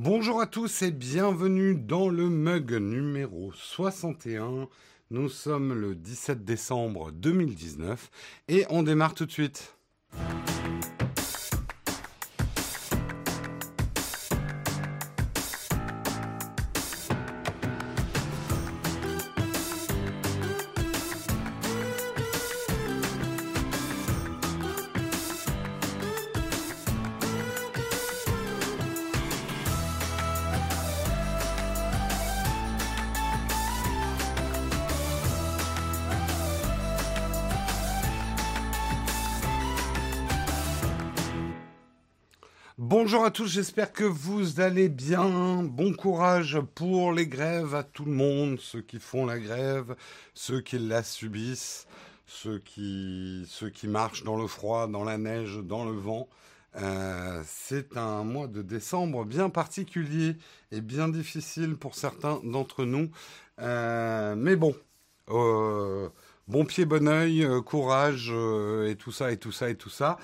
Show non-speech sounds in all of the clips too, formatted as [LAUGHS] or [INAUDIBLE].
Bonjour à tous et bienvenue dans le mug numéro 61. Nous sommes le 17 décembre 2019 et on démarre tout de suite. À tous, j'espère que vous allez bien. Bon courage pour les grèves à tout le monde, ceux qui font la grève, ceux qui la subissent, ceux qui, ceux qui marchent dans le froid, dans la neige, dans le vent. Euh, c'est un mois de décembre bien particulier et bien difficile pour certains d'entre nous. Euh, mais bon, euh, bon pied, bon oeil, courage et tout ça et tout ça et tout ça.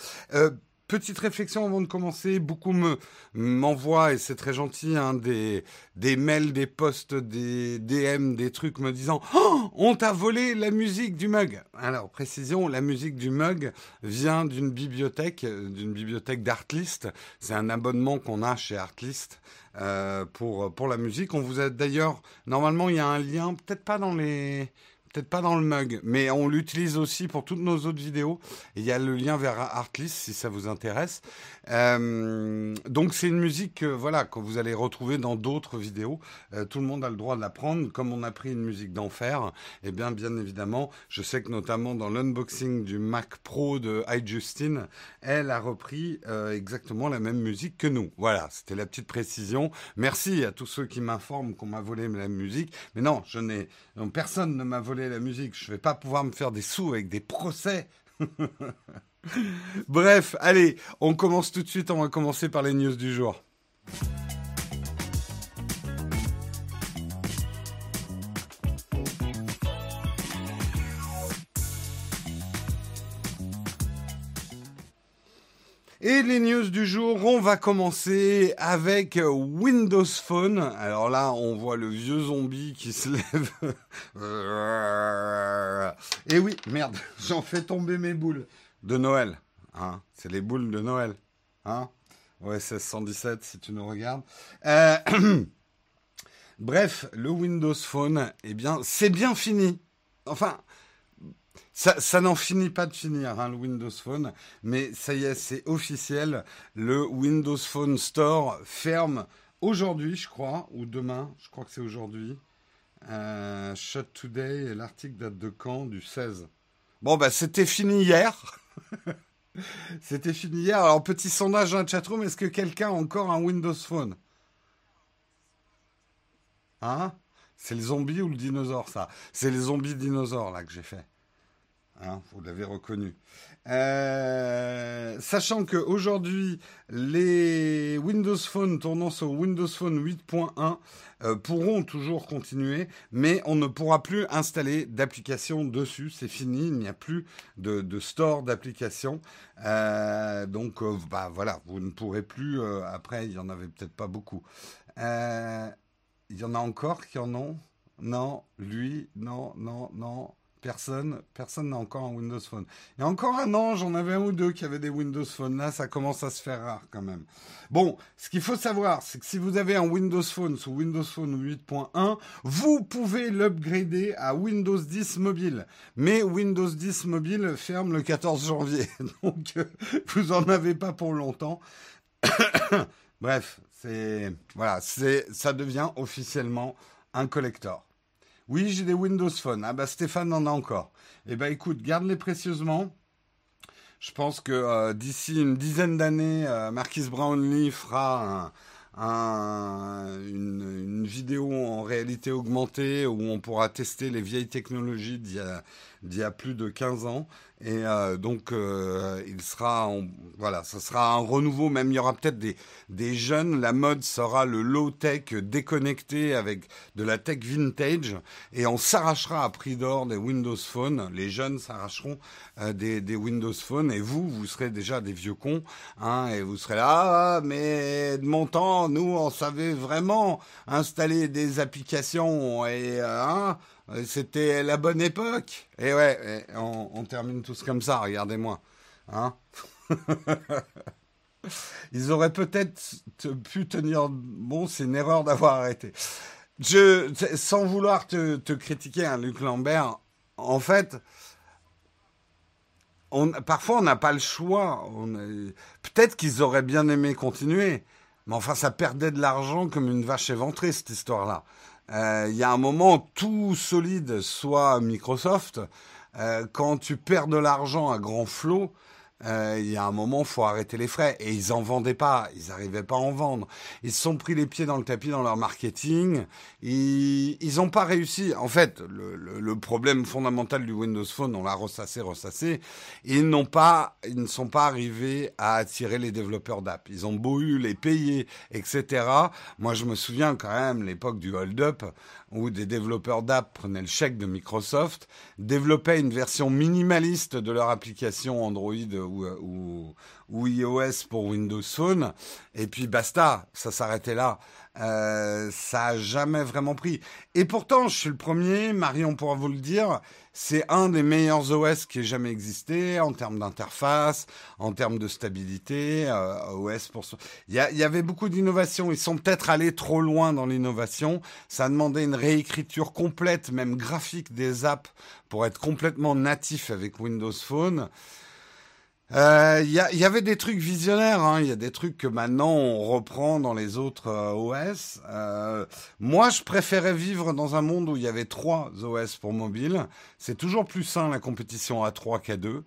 Petite réflexion avant de commencer, beaucoup me m'envoient et c'est très gentil hein, des des mails, des posts, des DM, des trucs me disant oh, on t'a volé la musique du mug. Alors précision, la musique du mug vient d'une bibliothèque, d'une bibliothèque d'Artlist. C'est un abonnement qu'on a chez Artlist euh, pour pour la musique. On vous a d'ailleurs normalement il y a un lien, peut-être pas dans les peut-être pas dans le mug, mais on l'utilise aussi pour toutes nos autres vidéos. il y a le lien vers Artlist si ça vous intéresse. Euh, donc c'est une musique voilà que vous allez retrouver dans d'autres vidéos. Euh, tout le monde a le droit de la prendre, comme on a pris une musique d'enfer. Et eh bien bien évidemment, je sais que notamment dans l'unboxing du Mac Pro de iJustine, elle a repris euh, exactement la même musique que nous. Voilà, c'était la petite précision. Merci à tous ceux qui m'informent qu'on m'a volé la musique, mais non, je n'ai personne ne m'a volé la musique. Je vais pas pouvoir me faire des sous avec des procès. Bref, allez, on commence tout de suite. On va commencer par les news du jour. Et les news du jour, on va commencer avec Windows Phone. Alors là, on voit le vieux zombie qui se lève. [LAUGHS] Et oui, merde, [LAUGHS] j'en fais tomber mes boules de Noël. Hein C'est les boules de Noël. Hein Ouais, 1617 si tu nous regardes. Euh, [CLEARS THROAT] bref, le Windows Phone, eh bien, c'est bien fini. Enfin, ça, n'en finit pas de finir, hein, le Windows Phone, mais ça y est, c'est officiel. Le Windows Phone Store ferme aujourd'hui, je crois, ou demain, je crois que c'est aujourd'hui. Euh, Shut Today, l'article date de quand? Du 16. Bon, bah, c'était fini hier. [LAUGHS] c'était fini hier. Alors, petit sondage dans la chatroom, est-ce que quelqu'un a encore un Windows Phone? Hein? C'est le zombie ou le dinosaure, ça? C'est les zombies dinosaures, là, que j'ai fait. Hein, vous l'avez reconnu. Euh, sachant qu'aujourd'hui, les Windows Phone tournant sur Windows Phone 8.1 euh, pourront toujours continuer, mais on ne pourra plus installer d'applications dessus. C'est fini, il n'y a plus de, store d'applications. Euh, donc, bah voilà, vous ne pourrez plus. après, il y en avait peut-être pas beaucoup. il y en a encore qui en ont? Non, lui, non, non, non. Personne, n'a encore un Windows Phone. Il y a encore un an, j'en avais un ou deux qui avaient des Windows Phone. Là, ça commence à se faire rare quand même. Bon, ce qu'il faut savoir, c'est que si vous avez un Windows Phone sous Windows Phone 8.1, vous pouvez l'upgrader à Windows 10 mobile. Mais Windows 10 mobile ferme le 14 janvier. [LAUGHS] Donc, euh, vous en avez pas pour longtemps. [COUGHS] Bref, c'est, voilà, ça devient officiellement un collector. Oui, j'ai des Windows Phone. Ah bah Stéphane en a encore. Eh bah écoute, garde-les précieusement. Je pense que euh, d'ici une dizaine d'années, euh, Marquis Brownlee fera une, vidéo en réalité augmentée où on pourra tester les vieilles technologies d'il y, a, plus de 15 ans. Et euh, donc, euh, il sera, voilà, ce sera un renouveau. Même il y aura peut-être des, des jeunes. La mode sera le low tech déconnecté avec de la tech vintage, et on s'arrachera à prix d'or des Windows Phone. Les jeunes s'arracheront euh, des, des, Windows Phone, et vous, vous serez déjà des vieux cons, hein, et vous serez là. Ah, mais de mon temps, nous, on savait vraiment installer des applications et hein, euh, c'était la bonne époque. Et ouais, on, termine tous comme ça, regardez-moi. Hein [LAUGHS] Ils auraient peut-être pu tenir bon, c'est une erreur d'avoir arrêté. Je, sans vouloir te, critiquer, hein, Luc Lambert, en fait, parfois on n'a pas le choix. Peut-être qu'ils auraient bien aimé continuer, mais enfin ça perdait de l'argent comme une vache éventrée cette histoire-là. Euh, il y a un moment tout solide, soit Microsoft, euh, quand tu perds de l'argent à grand flot, euh, il y a un moment, faut arrêter les frais. Et ils en vendaient pas, ils n'arrivaient pas à en vendre. Ils se sont pris les pieds dans le tapis dans leur marketing. Ils n'ont pas réussi. En fait, le, le, le, problème fondamental du Windows Phone, on l'a ressassé, ressassé. Ils n'ont pas, ils ne sont pas arrivés à attirer les développeurs d'app. Ils ont beau les payer, etc. Moi, je me souviens quand même l'époque du hold-up où des développeurs d'app prenaient le chèque de Microsoft, développaient une version minimaliste de leur application Android ou, ou iOS pour Windows Phone, et puis basta, ça s'arrêtait là. Euh, ça a jamais vraiment pris. Et pourtant, je suis le premier, Marion pourra vous le dire, c'est un des meilleurs OS qui ait jamais existé en termes d'interface, en termes de stabilité. Euh, OS pour il y, y avait beaucoup d'innovations. Ils sont peut-être allés trop loin dans l'innovation. Ça a demandé une réécriture complète, même graphique des apps pour être complètement natif avec Windows Phone. Il euh, y, y, avait des trucs visionnaires, il hein. y a des trucs que maintenant on reprend dans les autres euh, OS. Euh, moi, je préférais vivre dans un monde où il y avait trois OS pour mobile. C'est toujours plus sain la compétition à 3 qu'à 2.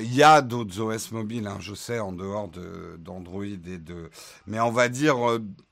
Il y a d'autres OS mobiles, hein, je sais, en dehors d'Android et de... Mais on va dire,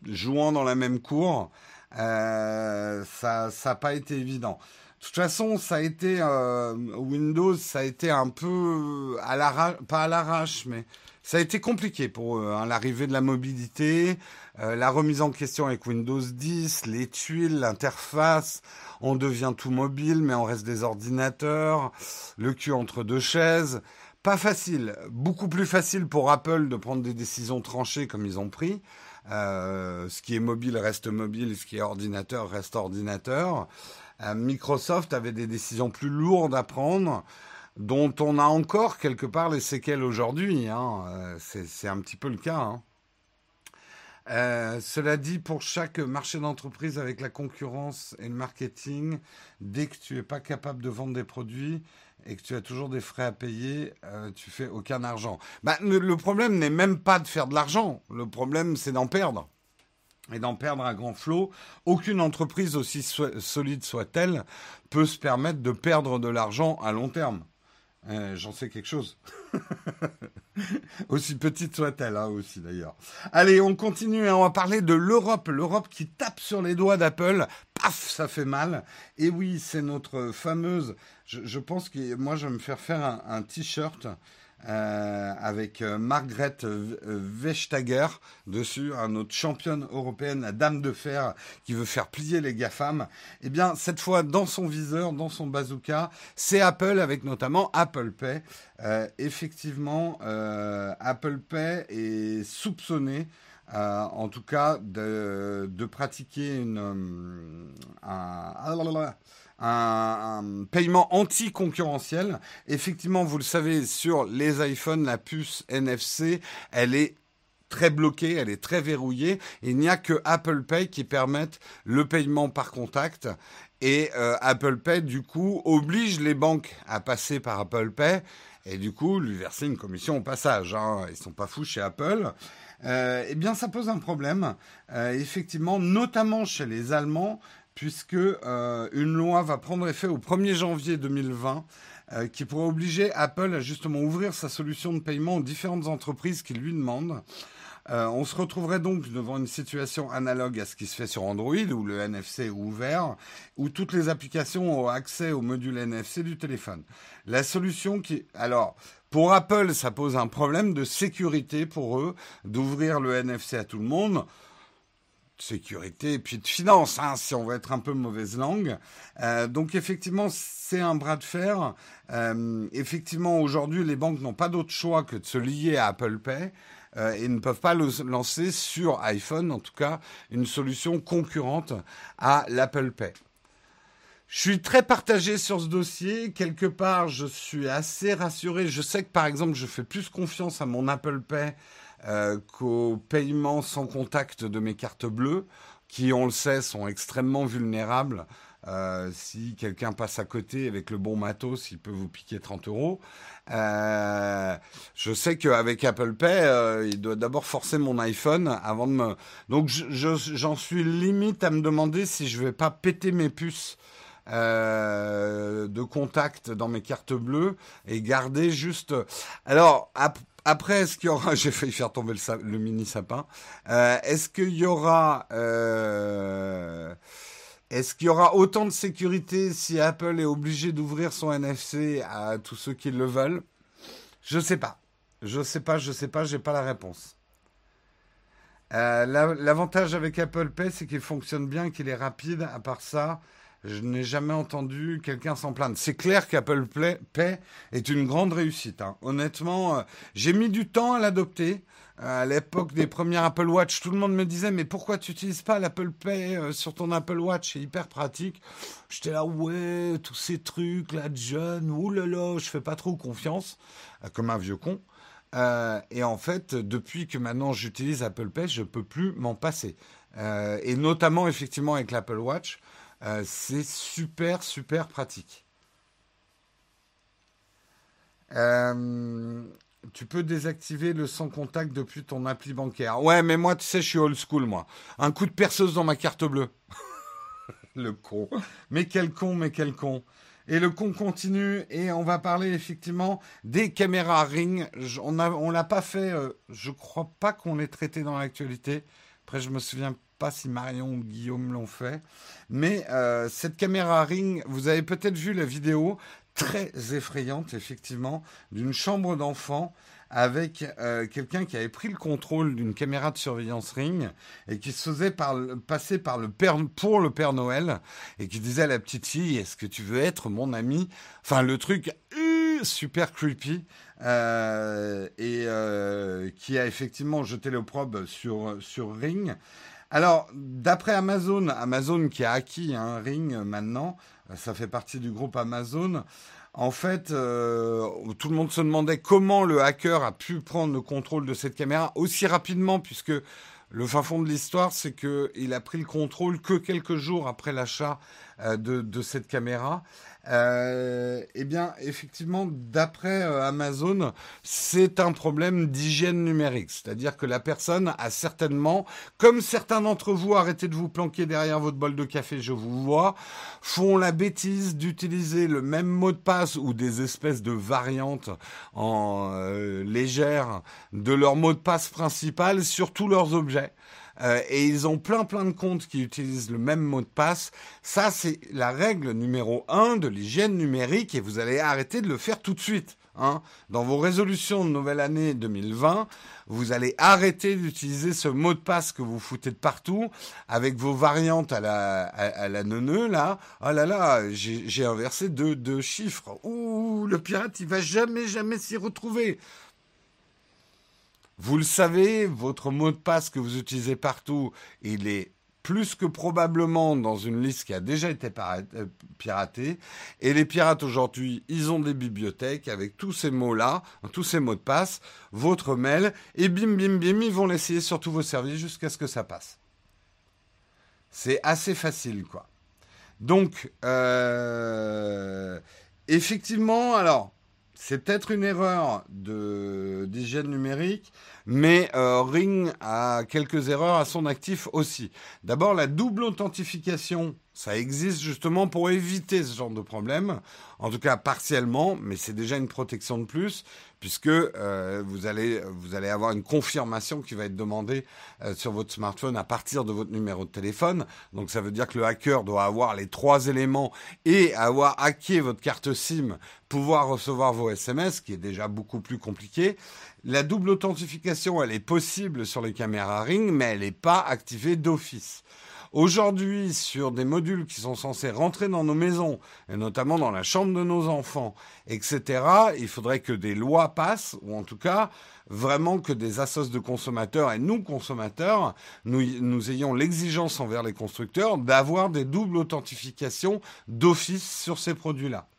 jouant dans la même cour, ça n'a pas été évident. De toute façon, ça a été euh, Windows, ça a été un peu à l'arrache, pas à l'arrache, mais ça a été compliqué pour eux. Hein, L'arrivée de la mobilité, euh, la remise en question avec Windows 10, les tuiles, l'interface, on devient tout mobile, mais on reste des ordinateurs, le cul entre deux chaises. Pas facile, beaucoup plus facile pour Apple de prendre des décisions tranchées comme ils ont pris. Euh, ce qui est mobile reste mobile, ce qui est ordinateur reste ordinateur. Euh, Microsoft avait des décisions plus lourdes à prendre, dont on a encore quelque part les séquelles aujourd'hui. Hein. Euh, c'est un petit peu le cas. Hein. Euh, cela dit, pour chaque marché d'entreprise avec la concurrence et le marketing, dès que tu n'es pas capable de vendre des produits et que tu as toujours des frais à payer, tu fais aucun argent. Bah, le problème n'est même pas de faire de l'argent. Le problème, c'est d'en perdre et d'en perdre un grand flot. Aucune entreprise, aussi solide soit-elle, peut se permettre de perdre de l'argent à long terme. Euh, j'en sais quelque chose. [LAUGHS] aussi petite soit-elle, hein, aussi d'ailleurs. Allez, on continue, hein, on va parler de l'Europe. L'Europe qui tape sur les doigts d'Apple. Paf, ça fait mal. Et oui, c'est notre fameuse... Je, pense que moi, je vais me faire faire un t-shirt euh, avec euh, Margaret Vestager dessus, un autre championne européenne, la dame de fer qui veut faire plier les GAFAM. Eh bien, cette fois, dans son viseur, dans son bazooka, c'est Apple avec notamment Apple Pay. Euh, effectivement, Apple Pay est soupçonné en tout cas de, de pratiquer une, un, un, paiement anti-concurrentiel. Effectivement, vous le savez, sur les iPhones, la puce NFC, elle est très bloquée, elle est très verrouillée. Il n'y a que Apple Pay qui permette le paiement par contact. Et euh, Apple Pay, du coup, oblige les banques à passer par Apple Pay et du coup lui verser une commission au passage. Hein. Ils sont pas fous chez Apple. Euh, eh bien, ça pose un problème, euh, effectivement, notamment chez les Allemands, puisque euh, une loi va prendre effet au 1er janvier 2020 euh, qui pourrait obliger Apple à justement ouvrir sa solution de paiement aux différentes entreprises qui lui demandent. Euh, on se retrouverait donc devant une situation analogue à ce qui se fait sur Android, où le NFC est ouvert, où toutes les applications ont accès au module NFC du téléphone. La solution qui... Alors, pour Apple, ça pose un problème de sécurité pour eux, d'ouvrir le NFC à tout le monde sécurité et puis de finance, hein, si on veut être un peu mauvaise langue. Euh, donc effectivement, c'est un bras de fer. Euh, effectivement, aujourd'hui, les banques n'ont pas d'autre choix que de se lier à Apple Pay euh, et ne peuvent pas lancer sur iPhone, en tout cas, une solution concurrente à l'Apple Pay. Je suis très partagé sur ce dossier. Quelque part, je suis assez rassuré. Je sais que, par exemple, je fais plus confiance à mon Apple Pay euh, qu'au paiement sans contact de mes cartes bleues, qui, on le sait, sont extrêmement vulnérables. Euh, si quelqu'un passe à côté avec le bon matos, il peut vous piquer 30 euros. Euh, je sais qu'avec Apple Pay, il doit d'abord forcer mon iPhone avant de me. Donc j'en suis limite à me demander si je vais pas péter mes puces de contact dans mes cartes bleues et garder juste. Alors après, est-ce qu'il y aura, [LAUGHS] j'ai failli faire tomber le, mini sapin, euh, est-ce qu'il y aura, euh, est-ce qu'il y aura autant de sécurité si Apple est obligé d'ouvrir son NFC à tous ceux qui le veulent? Je sais pas, je sais pas, je sais pas, j'ai pas la réponse. Euh, l'avantage avec Apple Pay, c'est qu'il fonctionne bien, qu'il est rapide. À part ça, je n'ai jamais entendu quelqu'un s'en plaindre. C'est clair qu'Apple Pay est une grande réussite. Hein. Honnêtement, euh, j'ai mis du temps à l'adopter. Euh, à l'époque des premiers Apple Watch, tout le monde me disait mais pourquoi tu n'utilises pas l'Apple Pay euh, sur ton Apple Watch? C'est hyper pratique. J'étais là ouais tous ces trucs là de jeune, oulala, je fais pas trop confiance, comme un vieux con. et en fait, depuis que maintenant j'utilise Apple Pay, je peux plus m'en passer. et notamment effectivement avec l'Apple Watch. Euh, c'est super, super pratique. Euh, tu peux désactiver le sans contact depuis ton appli bancaire. Ouais, mais moi, tu sais, je suis old school, moi. Un coup de perceuse dans ma carte bleue. [LAUGHS] le con. Mais quel con, mais quel con. Et le con continue et on va parler effectivement des caméras Ring. On ne l'a pas fait, euh, je crois pas qu'on l'ait traité dans l'actualité. Après, je me souviens pas si Marion ou Guillaume l'ont fait. Mais euh, cette caméra Ring, vous avez peut-être vu la vidéo très effrayante, effectivement, d'une chambre d'enfant avec euh, quelqu'un qui avait pris le contrôle d'une caméra de surveillance Ring et qui se faisait passer par le père, pour le Père Noël et qui disait à la petite fille Est-ce que tu veux être mon ami? Enfin, le truc euh, super creepy. et qui a effectivement jeté l'opprobre sur, sur Ring. Alors, d'après Amazon, Amazon qui a acquis un Ring maintenant, ça fait partie du groupe Amazon. En fait, euh, tout le monde se demandait comment le hacker a pu prendre le contrôle de cette caméra aussi rapidement, puisque le fin fond de l'histoire, c'est qu'il a pris le contrôle que quelques jours après l'achat euh, de, cette caméra. Euh, eh bien, effectivement, d'après euh, Amazon, c'est un problème d'hygiène numérique. C'est-à-dire que la personne a certainement, comme certains d'entre vous, arrêtez de vous planquer derrière votre bol de café, je vous vois, font la bêtise d'utiliser le même mot de passe ou des espèces de variantes en euh, légère de leur mot de passe principal sur tous leurs objets. Euh, et ils ont plein plein de comptes qui utilisent le même mot de passe. Ça, c'est la règle numéro un de l'hygiène numérique et vous allez arrêter de le faire tout de suite. Hein. Dans vos résolutions de nouvelle année 2020, vous allez arrêter d'utiliser ce mot de passe que vous foutez de partout avec vos variantes à la, à, la neuneu, là. Oh là là, j'ai inversé deux, deux chiffres. Ouh, le pirate, il va jamais, jamais s'y retrouver. Vous le savez, votre mot de passe que vous utilisez partout, il est plus que probablement dans une liste qui a déjà été euh, piratée. Et les pirates aujourd'hui, ils ont des bibliothèques avec tous ces mots-là, tous ces mots de passe, votre mail, et bim, bim, bim, ils vont l'essayer sur tous vos services jusqu'à ce que ça passe. C'est assez facile, quoi. Donc, euh, effectivement, alors, c'est peut-être une erreur d'hygiène numérique, mais euh, Ring a quelques erreurs à son actif aussi. D'abord, la double authentification, ça existe justement pour éviter ce genre de problème, en tout cas partiellement, mais c'est déjà une protection de plus puisque euh, vous, allez, vous allez avoir une confirmation qui va être demandée euh, sur votre smartphone à partir de votre numéro de téléphone. Donc ça veut dire que le hacker doit avoir les trois éléments et avoir hacké votre carte SIM, pouvoir recevoir vos SMS, qui est déjà beaucoup plus compliqué. La double authentification, elle est possible sur les caméras Ring, mais elle n'est pas activée d'office. Aujourd'hui, sur des modules qui sont censés rentrer dans nos maisons, et notamment dans la chambre de nos enfants, etc., il faudrait que des lois passent, ou en tout cas, vraiment que des assos de consommateurs et nous, consommateurs, nous, nous ayons l'exigence envers les constructeurs d'avoir des doubles authentifications d'office sur ces produits-là.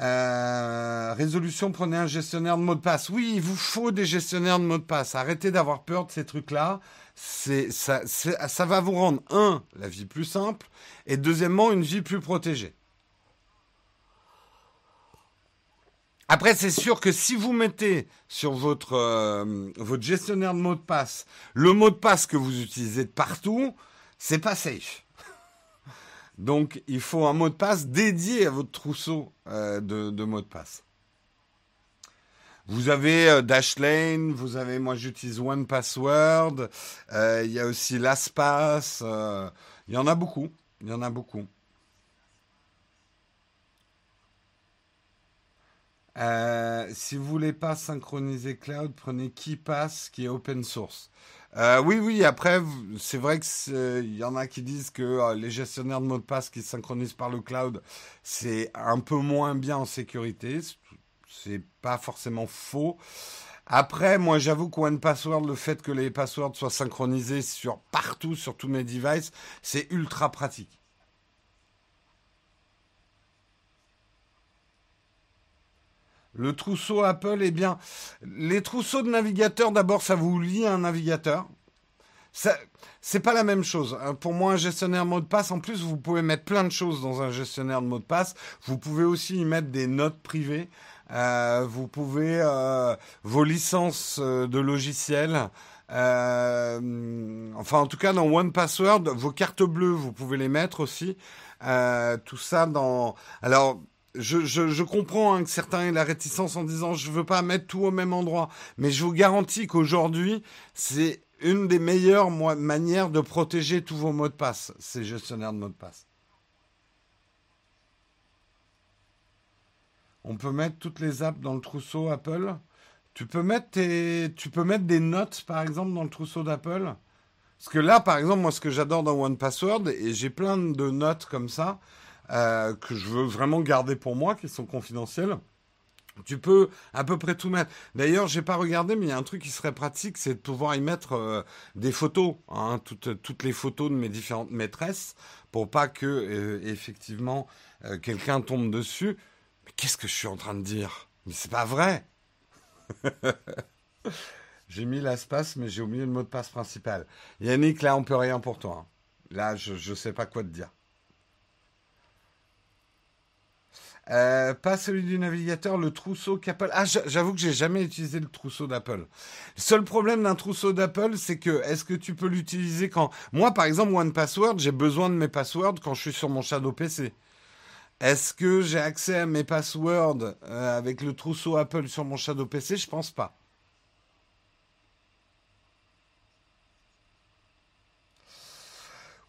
Euh, résolution, prenez un gestionnaire de mot de passe. Oui, il vous faut des gestionnaires de mot de passe. Arrêtez d'avoir peur de ces trucs-là ça, ça va vous rendre un la vie plus simple et deuxièmement une vie plus protégée. Après, c'est sûr que si vous mettez sur votre, euh, votre gestionnaire de mot de passe le mot de passe que vous utilisez de partout, c'est pas safe. Donc, il faut un mot de passe dédié à votre trousseau euh, de, mots de passe. Vous avez euh, Dashlane, vous avez, moi j'utilise One Password, euh, il y a aussi LastPass, il y en a beaucoup, il y en a beaucoup. Si vous voulez pas synchroniser cloud, prenez KeePass qui est open source. oui, oui, après, c'est vrai qu'il y en a qui disent que les gestionnaires de mots de passe qui synchronisent par le cloud, c'est un peu moins bien en sécurité c'est pas forcément faux. Après, moi, j'avoue que One Password, le fait que les passwords soient synchronisés sur partout, sur tous mes devices, c'est ultra pratique. Le trousseau Apple, eh bien, les trousseaux de navigateurs, d'abord, ça vous lie à un navigateur. C'est pas la même chose. Hein. Pour moi, un gestionnaire mot de passe, en plus, vous pouvez mettre plein de choses dans un gestionnaire de mot de passe. Vous pouvez aussi y mettre des notes privées. Euh, vous pouvez euh, vos licences euh, de logiciels. enfin, en tout cas, dans One Password, vos cartes bleues, vous pouvez les mettre aussi. tout ça dans. Alors, je, comprends hein, que certains aient la réticence en disant je veux pas mettre tout au même endroit, mais je vous garantis qu'aujourd'hui c'est une des meilleures manières de protéger tous vos mots de passe, ces gestionnaires de mots de passe. On peut mettre toutes les apps dans le trousseau Apple. Tu peux mettre tu peux mettre des notes par exemple dans le trousseau d'Apple. Parce que là, par exemple, moi, ce que j'adore dans One Password, et j'ai plein de notes comme ça euh, que je veux vraiment garder pour moi, qui sont confidentielles. Tu peux à peu près tout mettre. D'ailleurs, j'ai pas regardé, mais il y a un truc qui serait pratique, c'est de pouvoir y mettre euh, des photos, hein, toutes, les photos de mes différentes maîtresses, pour pas que euh, effectivement quelqu'un tombe dessus. Mais qu'est-ce que je suis en train de dire? Mais c'est pas vrai [LAUGHS] J'ai mis l'espace, mais j'ai oublié le mot de passe principal. Yannick, là, on peut rien pour toi. Hein. Là, je ne sais pas quoi te dire. Euh, pas celui du navigateur, le trousseau qu'Apple. Ah, j'avoue que j'ai jamais utilisé le trousseau d'Apple. Le seul problème d'un trousseau d'Apple, c'est que est-ce que tu peux l'utiliser quand? Moi, par exemple, One Password, j'ai besoin de mes passwords quand je suis sur mon Shadow PC. Est-ce que j'ai accès à mes passwords euh, avec le trousseau Apple sur mon Shadow PC Je pense pas.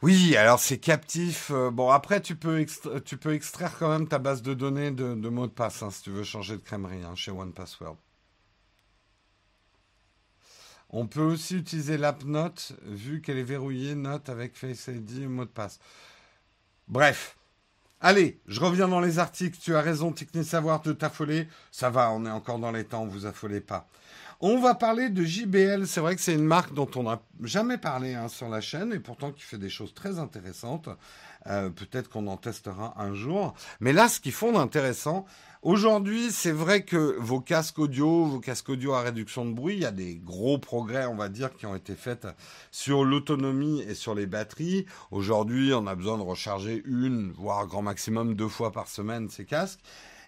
Oui, alors c'est captif. Euh, bon, après, tu peux, extraire quand même ta base de données de, mots de passe hein, si tu veux changer de crèmerie hein, chez One Password. On peut aussi utiliser l'app Note, vu qu'elle est verrouillée, Note avec Face ID mot de passe. Bref. Allez, je reviens dans les articles. Tu as raison, Technique Savoir, de t'affoler. Ça va, on est encore dans les temps, vous affolez pas. On va parler de JBL. C'est vrai que c'est une marque dont on n'a jamais parlé hein, sur la chaîne et pourtant qui fait des choses très intéressantes. Euh, peut-être qu'on en testera un jour. Mais là, ce qu'ils font d'intéressant, Aujourd'hui, c'est vrai que vos casques audio, vos casques audio à réduction de bruit, il y a des gros progrès, on va dire, qui ont été faits sur l'autonomie et sur les batteries. Aujourd'hui, on a besoin de recharger une, voire grand maximum deux fois par semaine ces casques.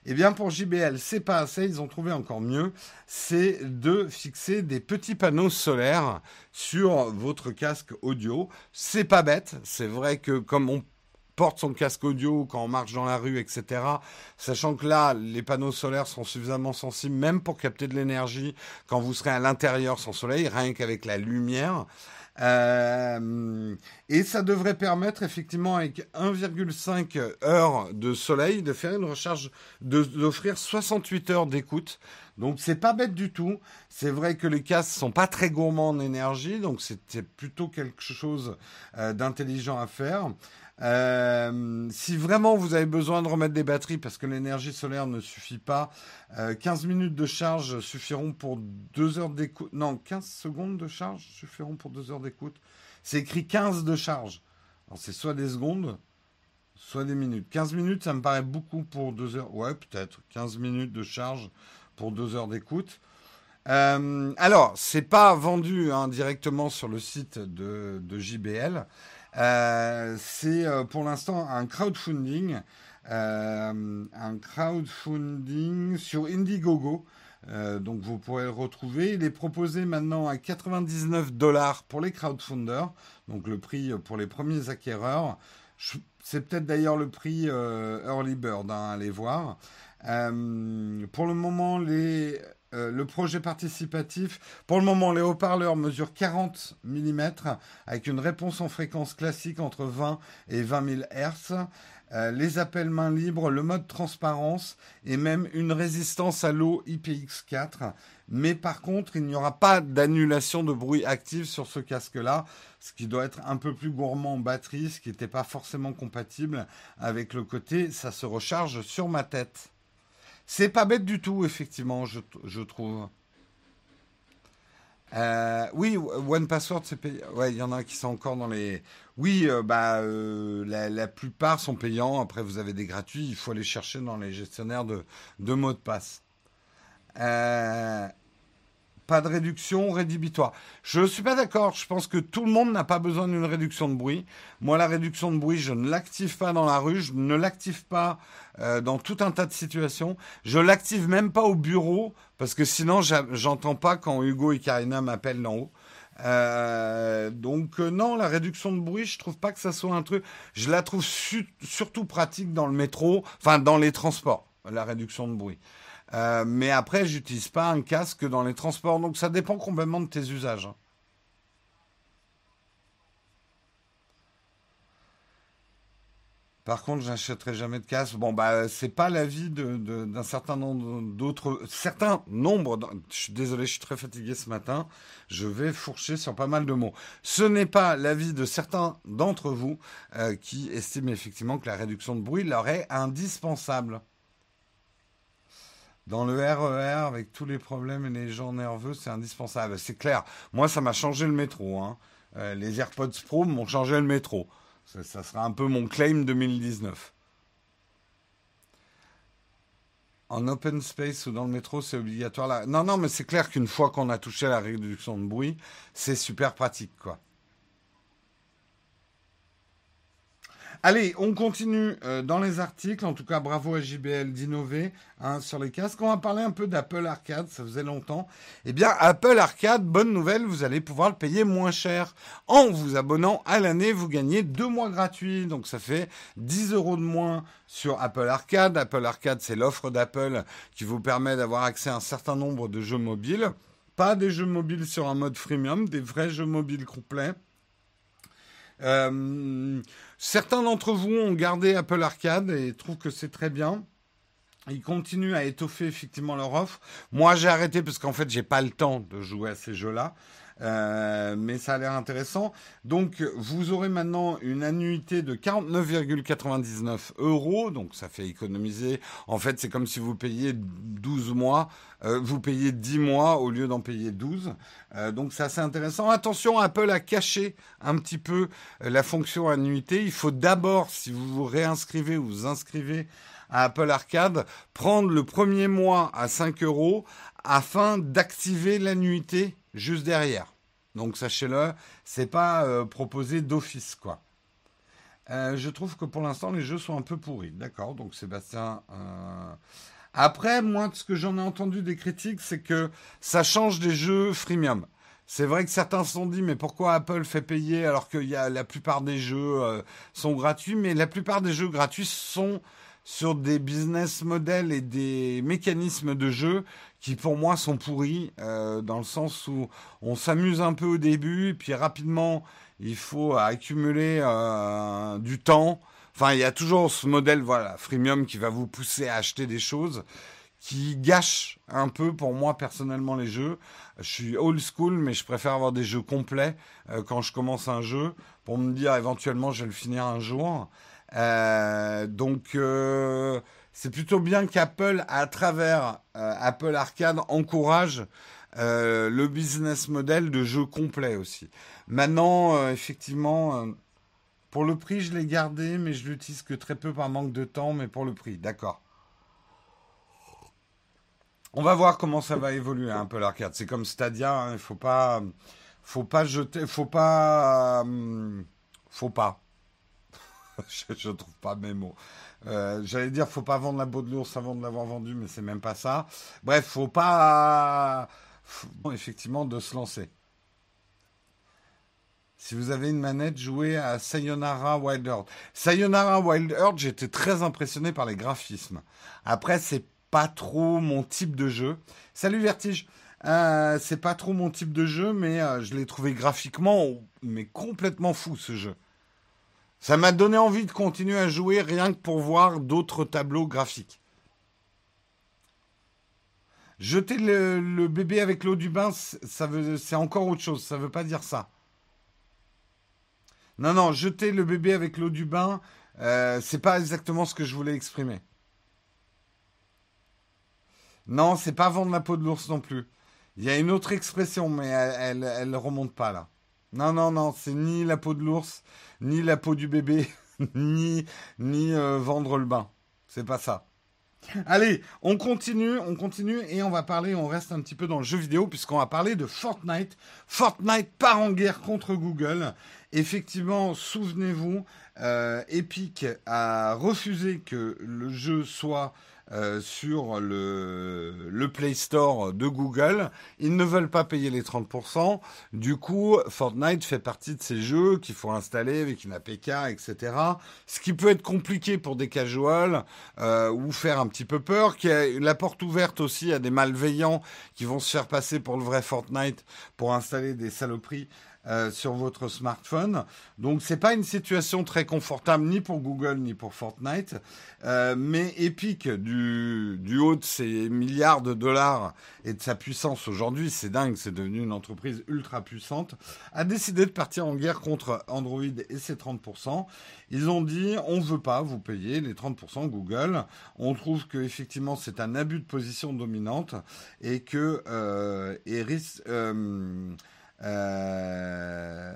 Eh bien, pour JBL, c'est pas assez. Ils ont trouvé encore mieux. C'est de fixer des petits panneaux solaires sur votre casque audio. C'est pas bête. C'est vrai que comme on porte son casque audio quand on marche dans la rue, etc. Sachant que là, les panneaux solaires sont suffisamment sensibles, même pour capter de l'énergie quand vous serez à l'intérieur sans soleil, rien qu'avec la lumière. Euh, et ça devrait permettre effectivement avec 1,5 heures de soleil de faire une recharge, d'offrir 68 heures d'écoute. Donc c'est pas bête du tout. C'est vrai que les casques sont pas très gourmands en énergie, donc c'était plutôt quelque chose euh, d'intelligent à faire. Euh, si vraiment vous avez besoin de remettre des batteries parce que l'énergie solaire ne suffit pas, 15 euh, minutes de charge suffiront pour 2 heures d'écoute. Non, 15 secondes de charge suffiront pour 2 heures d'écoute. C'est écrit 15 de charge. Alors c'est soit des secondes, soit des minutes. 15 minutes, ça me paraît beaucoup pour 2 heures. Ouais, peut-être. 15 minutes de charge pour 2 heures d'écoute. Euh, alors, c'est pas vendu hein, directement sur le site de JBL. Euh, c'est euh, pour l'instant un crowdfunding, euh, un crowdfunding sur Indiegogo. donc vous pourrez le retrouver. Il est proposé maintenant à 99 dollars pour les crowdfunders, donc le prix pour les premiers acquéreurs. C'est peut-être d'ailleurs le prix Early Bird, hein, allez voir. pour le moment, les euh, le projet participatif, pour le moment, les haut-parleurs mesurent 40 mm avec une réponse en fréquence classique entre 20 et 20 000 Hz. les appels main libre, le mode transparence et même une résistance à l'eau IPX4. Mais par contre, il n'y aura pas d'annulation de bruit active sur ce casque-là, ce qui doit être un peu plus gourmand en batterie, ce qui n'était pas forcément compatible avec le côté ça se recharge sur ma tête. C'est pas bête du tout, effectivement, je, trouve. Euh, oui, One Password, c'est payant. Ouais, il y en a qui sont encore dans les. Oui, euh, bah, euh, la, plupart sont payants. Après, vous avez des gratuits. Il faut aller chercher dans les gestionnaires de, de mots de passe. Pas de réduction rédhibitoire. Je ne suis pas d'accord. Je pense que tout le monde n'a pas besoin d'une réduction de bruit. Moi, la réduction de bruit, je ne l'active pas dans la rue, je ne l'active pas euh, dans tout un tas de situations. Je l'active même pas au bureau parce que sinon, j'entends pas quand Hugo et Karina m'appellent d'en haut. Euh, donc euh, non, la réduction de bruit, je trouve pas que ça soit un truc. Je la trouve surtout pratique dans le métro, enfin dans les transports, la réduction de bruit. Euh, mais après, j'utilise pas un casque dans les transports, donc ça dépend complètement de tes usages. Hein. Par contre, j'achèterai jamais de casque. Bon, bah, c'est pas l'avis d'un certain nombre d'autres, certains nombres. Je suis désolé, je suis très fatigué ce matin. Je vais fourcher sur pas mal de mots. Ce n'est pas l'avis de certains d'entre vous euh, qui estiment effectivement que la réduction de bruit leur est indispensable. Dans le RER, e avec tous les problèmes et les gens nerveux, c'est indispensable. C'est clair. Moi, ça m'a changé le métro. Hein. Euh, les AirPods Pro m'ont changé le métro. Ça, sera un peu mon claim 2019. En open space ou dans le métro, c'est obligatoire là. Non, non, mais c'est clair qu'une fois qu'on a touché la réduction de bruit, c'est super pratique, quoi. Allez, on continue euh, dans les articles. En tout cas, bravo à JBL d'innover hein, sur les casques. On va parler un peu d'Apple Arcade. Ça faisait longtemps. Eh bien, Apple Arcade, bonne nouvelle, vous allez pouvoir le payer moins cher. En vous abonnant à l'année, vous gagnez deux mois gratuits. Donc, ça fait 10 euros de moins sur Apple Arcade. Apple Arcade, c'est l'offre d'Apple qui vous permet d'avoir accès à un certain nombre de jeux mobiles. Pas des jeux mobiles sur un mode freemium, des vrais jeux mobiles complets. Euh, certains d'entre vous ont gardé Apple Arcade et trouvent que c'est très bien. Ils continuent à étoffer effectivement leur offre. Moi, j'ai arrêté parce qu'en fait, j'ai pas le temps de jouer à ces jeux-là. Euh, mais ça a l'air intéressant. Donc, vous aurez maintenant une annuité de 49,99 euros. Donc, ça fait économiser. En fait, c'est comme si vous payiez 12 mois. Euh, vous payez 10 mois au lieu d'en payer 12. Euh, donc, c'est assez intéressant. Attention, Apple a caché un petit peu la fonction annuité. Il faut d'abord, si vous vous réinscrivez ou vous inscrivez à Apple Arcade, prendre le premier mois à 5 euros afin d'activer l'annuité juste derrière. Donc sachez-le, c'est pas euh, proposé d'office quoi. Euh, je trouve que pour l'instant les jeux sont un peu pourris. D'accord, donc Sébastien. Euh, Après, moi, ce que j'en ai entendu des critiques, c'est que ça change des jeux freemium. C'est vrai que certains se sont dit, mais pourquoi Apple fait payer alors que la plupart des jeux sont gratuits? Mais la plupart des jeux gratuits sont sur des business models et des mécanismes de jeu qui pour moi sont pourris euh, dans le sens où on s'amuse un peu au début puis rapidement il faut accumuler euh, du temps. Enfin, il y a toujours ce modèle voilà freemium qui va vous pousser à acheter des choses qui gâchent un peu pour moi personnellement les jeux. Je suis old school, mais je préfère avoir des jeux complets euh, quand je commence un jeu pour me dire éventuellement je vais le finir un jour. Euh, donc euh, c'est plutôt bien qu'Apple, à travers euh, Apple Arcade, encourage le business model de jeux complets aussi. Maintenant, effectivement, pour le prix, je l'ai gardé, mais je l'utilise que très peu par manque de temps, mais pour le prix, d'accord. On va voir comment ça va évoluer un peu l'arcade. C'est comme Stadia, hein, il faut pas, faut pas jeter, faut pas, faut pas. [LAUGHS] je, ne trouve pas mes mots. Euh, j'allais dire, faut pas vendre la peau de l'ours avant de l'avoir vendu, mais c'est même pas ça. Bref, faut pas, effectivement, de se lancer. Si vous avez une manette, jouez à Sayonara Wild Earth. Sayonara Wild Earth, j'étais très impressionné par les graphismes. Après, c'est pas trop mon type de jeu. Salut Vertige. Euh, c'est pas trop mon type de jeu, mais euh, je l'ai trouvé graphiquement, mais complètement fou ce jeu. Ça m'a donné envie de continuer à jouer rien que pour voir d'autres tableaux graphiques. Jeter le, bébé avec l'eau du bain, c'est encore autre chose. Ça ne veut pas dire ça. Non, non, jeter le bébé avec l'eau du bain, euh, c'est pas exactement ce que je voulais exprimer. Non, c'est pas vendre la peau de l'ours non plus. Il y a une autre expression, mais elle, elle, remonte pas là. Non, non, non, c'est ni la peau de l'ours, ni la peau du bébé, [LAUGHS] ni, euh, vendre le bain. C'est pas ça. Allez, on continue, on continue et on va parler, on reste un petit peu dans le jeu vidéo puisqu'on va parler de Fortnite. Fortnite part en guerre contre Google. Effectivement, souvenez-vous, euh, Epic a refusé que le jeu soit euh, sur le, Play Store de Google. Ils ne veulent pas payer les 30%. Du coup, Fortnite fait partie de ces jeux qu'il faut installer avec une APK, etc. Ce qui peut être compliqué pour des casuals euh, ou faire un petit peu peur. Qui a la porte ouverte aussi à des malveillants qui vont se faire passer pour le vrai Fortnite pour installer des saloperies euh, sur votre smartphone. Donc c'est pas une situation très confortable ni pour Google ni pour Fortnite, euh, mais Epic du, du haut de ses milliards de dollars et de sa puissance aujourd'hui, c'est dingue, c'est devenu une entreprise ultra puissante, a décidé de partir en guerre contre Android et ses 30%. Ils ont dit on veut pas vous payer les 30% Google. On trouve que effectivement c'est un abus de position dominante et que euh, euh, euh,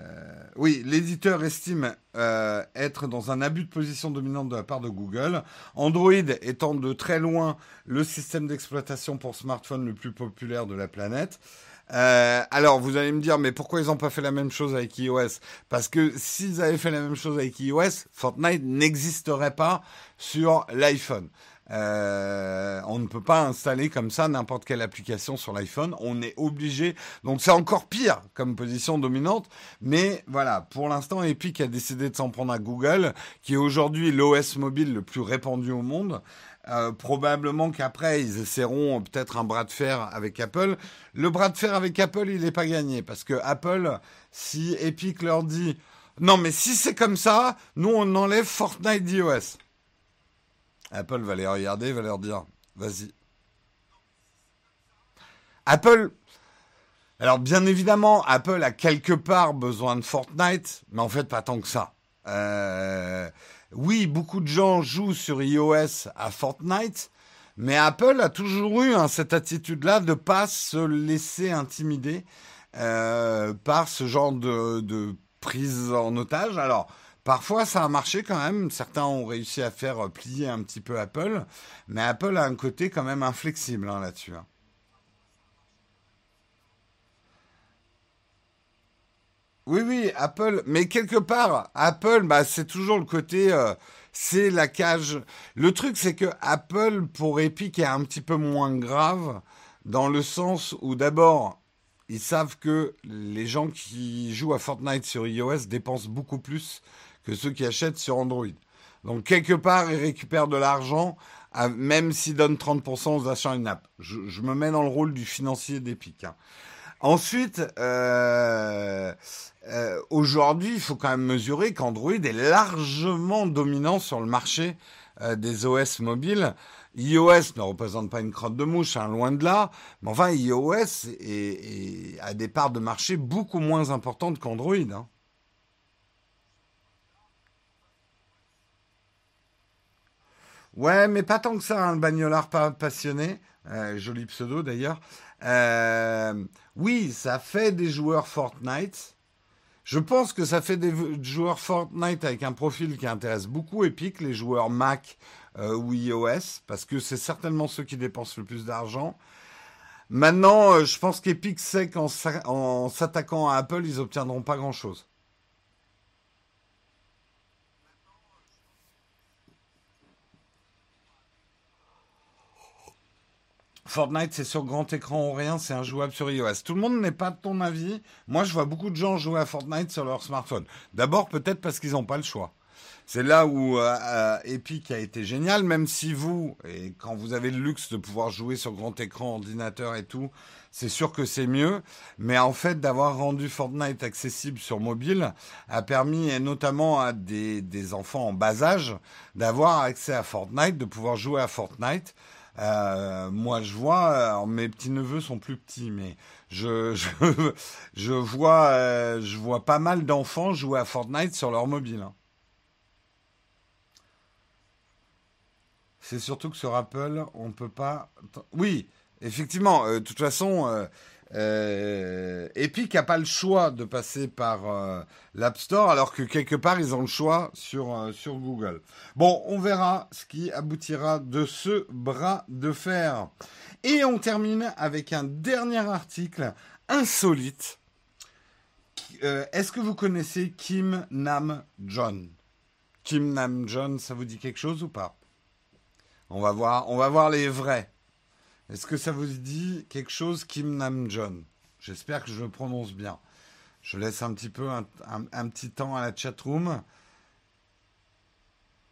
oui, l'éditeur estime euh, être dans un abus de position dominante de la part de Google. Android étant de très loin le système d'exploitation pour smartphone le plus populaire de la planète. Euh, alors, vous allez me dire, mais pourquoi ils n'ont pas fait la même chose avec iOS? Parce que s'ils avaient fait la même chose avec iOS, Fortnite n'existerait pas sur l'iPhone. Euh, on ne peut pas installer comme ça n'importe quelle application sur l'iPhone. On est obligé. Donc c'est encore pire comme position dominante. Mais voilà, pour l'instant, Epic a décidé de s'en prendre à Google, qui est aujourd'hui l'OS mobile le plus répandu au monde. Euh, probablement qu'après, ils essaieront peut-être un bras de fer avec Apple. Le bras de fer avec Apple, il n'est pas gagné. Parce que Apple, si Epic leur dit, non mais si c'est comme ça, nous on enlève Fortnite d'iOS. Apple va les regarder, va leur dire, vas-y. Apple, alors bien évidemment, Apple a quelque part besoin de Fortnite, mais en fait pas tant que ça. Euh, oui, beaucoup de gens jouent sur iOS à Fortnite, mais Apple a toujours eu hein, cette attitude-là de pas se laisser intimider euh, par ce genre de, de prise en otage. Alors, Parfois, ça a marché quand même. Certains ont réussi à faire plier un petit peu Apple, mais Apple a un côté quand même inflexible hein, là-dessus. Hein. Oui, oui, Apple. Mais quelque part, Apple, bah, c'est toujours le côté. Euh, c'est la cage. Le truc, c'est que Apple, pour Epic, est un petit peu moins grave, dans le sens où d'abord, ils savent que les gens qui jouent à Fortnite sur iOS dépensent beaucoup plus ceux qui achètent sur Android. Donc quelque part, ils récupèrent de l'argent, même s'ils donnent 30% aux achats une app. Je, me mets dans le rôle du financier d'Epic. Hein. Ensuite, euh, euh, aujourd'hui, il faut quand même mesurer qu'Android est largement dominant sur le marché euh, des OS mobiles. iOS ne représente pas une crotte de mouche, hein, loin de là. Mais enfin, iOS est, a des parts de marché beaucoup moins importantes qu'Android. Hein. Ouais, mais pas tant que ça, hein, bagnolard pas passionné. Euh, joli pseudo d'ailleurs. oui, ça fait des joueurs Fortnite. Je pense que ça fait des joueurs Fortnite avec un profil qui intéresse beaucoup Epic, les joueurs Mac euh, ou iOS, parce que c'est certainement ceux qui dépensent le plus d'argent. Maintenant, euh, je pense qu'Epic sait qu'en s'attaquant à Apple, ils obtiendront pas grand-chose. Fortnite, c'est sur grand écran ou rien, c'est injouable sur iOS. Tout le monde n'est pas de ton avis. Moi, je vois beaucoup de gens jouer à Fortnite sur leur smartphone. D'abord, peut-être parce qu'ils n'ont pas le choix. C'est là où euh, euh, Epic a été génial, même si vous, et quand vous avez le luxe de pouvoir jouer sur grand écran, ordinateur et tout, c'est sûr que c'est mieux. Mais en fait, d'avoir rendu Fortnite accessible sur mobile a permis, et notamment à des, des enfants en bas âge, d'avoir accès à Fortnite, de pouvoir jouer à Fortnite. Euh, moi, je vois, mes petits neveux sont plus petits, mais je [LAUGHS] je, je vois euh, je vois pas mal d'enfants jouer à Fortnite sur leur mobile. Hein. C'est surtout que sur Apple, on peut pas. Oui, effectivement. Euh, de toute façon, euh, Epic n'a pas le choix de passer par euh, l'App Store, alors que quelque part, ils ont le choix sur, euh, sur Google. Bon, on verra ce qui aboutira de ce bras de fer. Et on termine avec un dernier article insolite. Est-ce que vous connaissez Kim Nam John? Kim Nam John, ça vous dit quelque chose ou pas? On va voir, on va voir les vrais. Est-ce que ça vous dit quelque chose, Kim Nam-John J'espère que je le prononce bien. Je laisse un petit peu un, petit temps à la chatroom.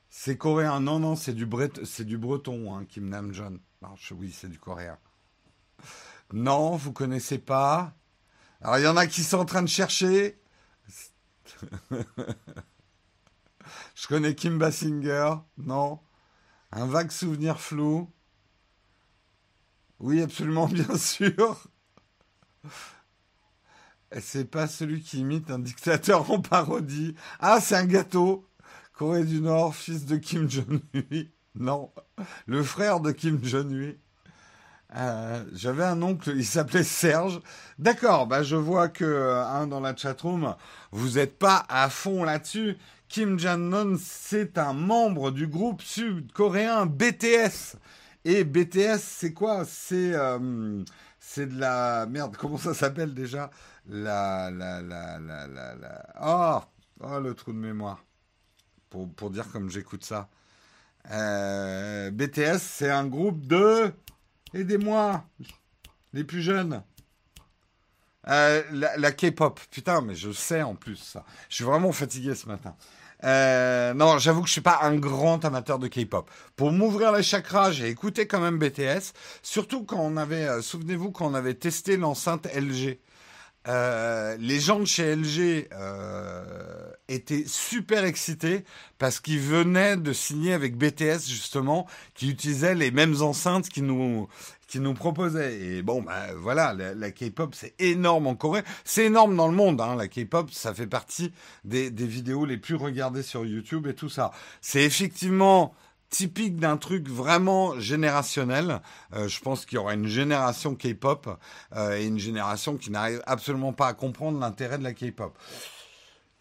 C'est coréen. Non, non, c'est du, du breton, hein, Kim Nam-John. Oui, c'est du coréen. Non, vous connaissez pas? Alors, il y en a qui sont en train de chercher. [LAUGHS] je connais Kim Basinger. Non. Un vague souvenir flou. Oui, absolument, [LAUGHS] bien sûr. C'est pas celui qui imite un dictateur en parodie. Ah, c'est un gâteau. Corée du Nord, fils de Kim Jong-un. [LAUGHS] Non, le frère de Kim Jong-un. Euh, j'avais un oncle, il s'appelait Serge. D'accord, bah je vois que euh, dans la chatroom, vous n'êtes pas à fond là-dessus. Kim Jong-un, c'est un membre du groupe sud-coréen BTS. Et BTS, c'est quoi? C'est euh, c'est de la merde. [LAUGHS] Comment ça s'appelle déjà? La la la la la la. Oh, oh le trou de mémoire. Pour pour dire comme j'écoute ça. Euh, BTS, c'est un groupe de. Aidez-moi, les plus jeunes. Euh, la, la K-pop, putain, mais je sais en plus ça. Je suis vraiment fatigué ce matin. Euh, non, j'avoue que je suis pas un grand amateur de K-pop. Pour m'ouvrir les chakras, j'ai écouté quand même BTS, surtout quand on avait, euh, souvenez-vous, quand on avait testé l'enceinte LG. Euh, les gens de chez LG euh, étaient super excités parce qu'ils venaient de signer avec BTS justement, qui utilisait les mêmes enceintes qui nous qui nous. Et bon, ben voilà, la, K-pop, c'est énorme en Corée. C'est énorme dans le monde. Hein. La K-pop, ça fait partie des vidéos les plus regardées sur YouTube et tout ça. C'est effectivement typique d'un truc vraiment générationnel. Euh, je pense qu'il y aura une génération K-pop euh, et une génération qui n'arrive absolument pas à comprendre l'intérêt de la K-pop.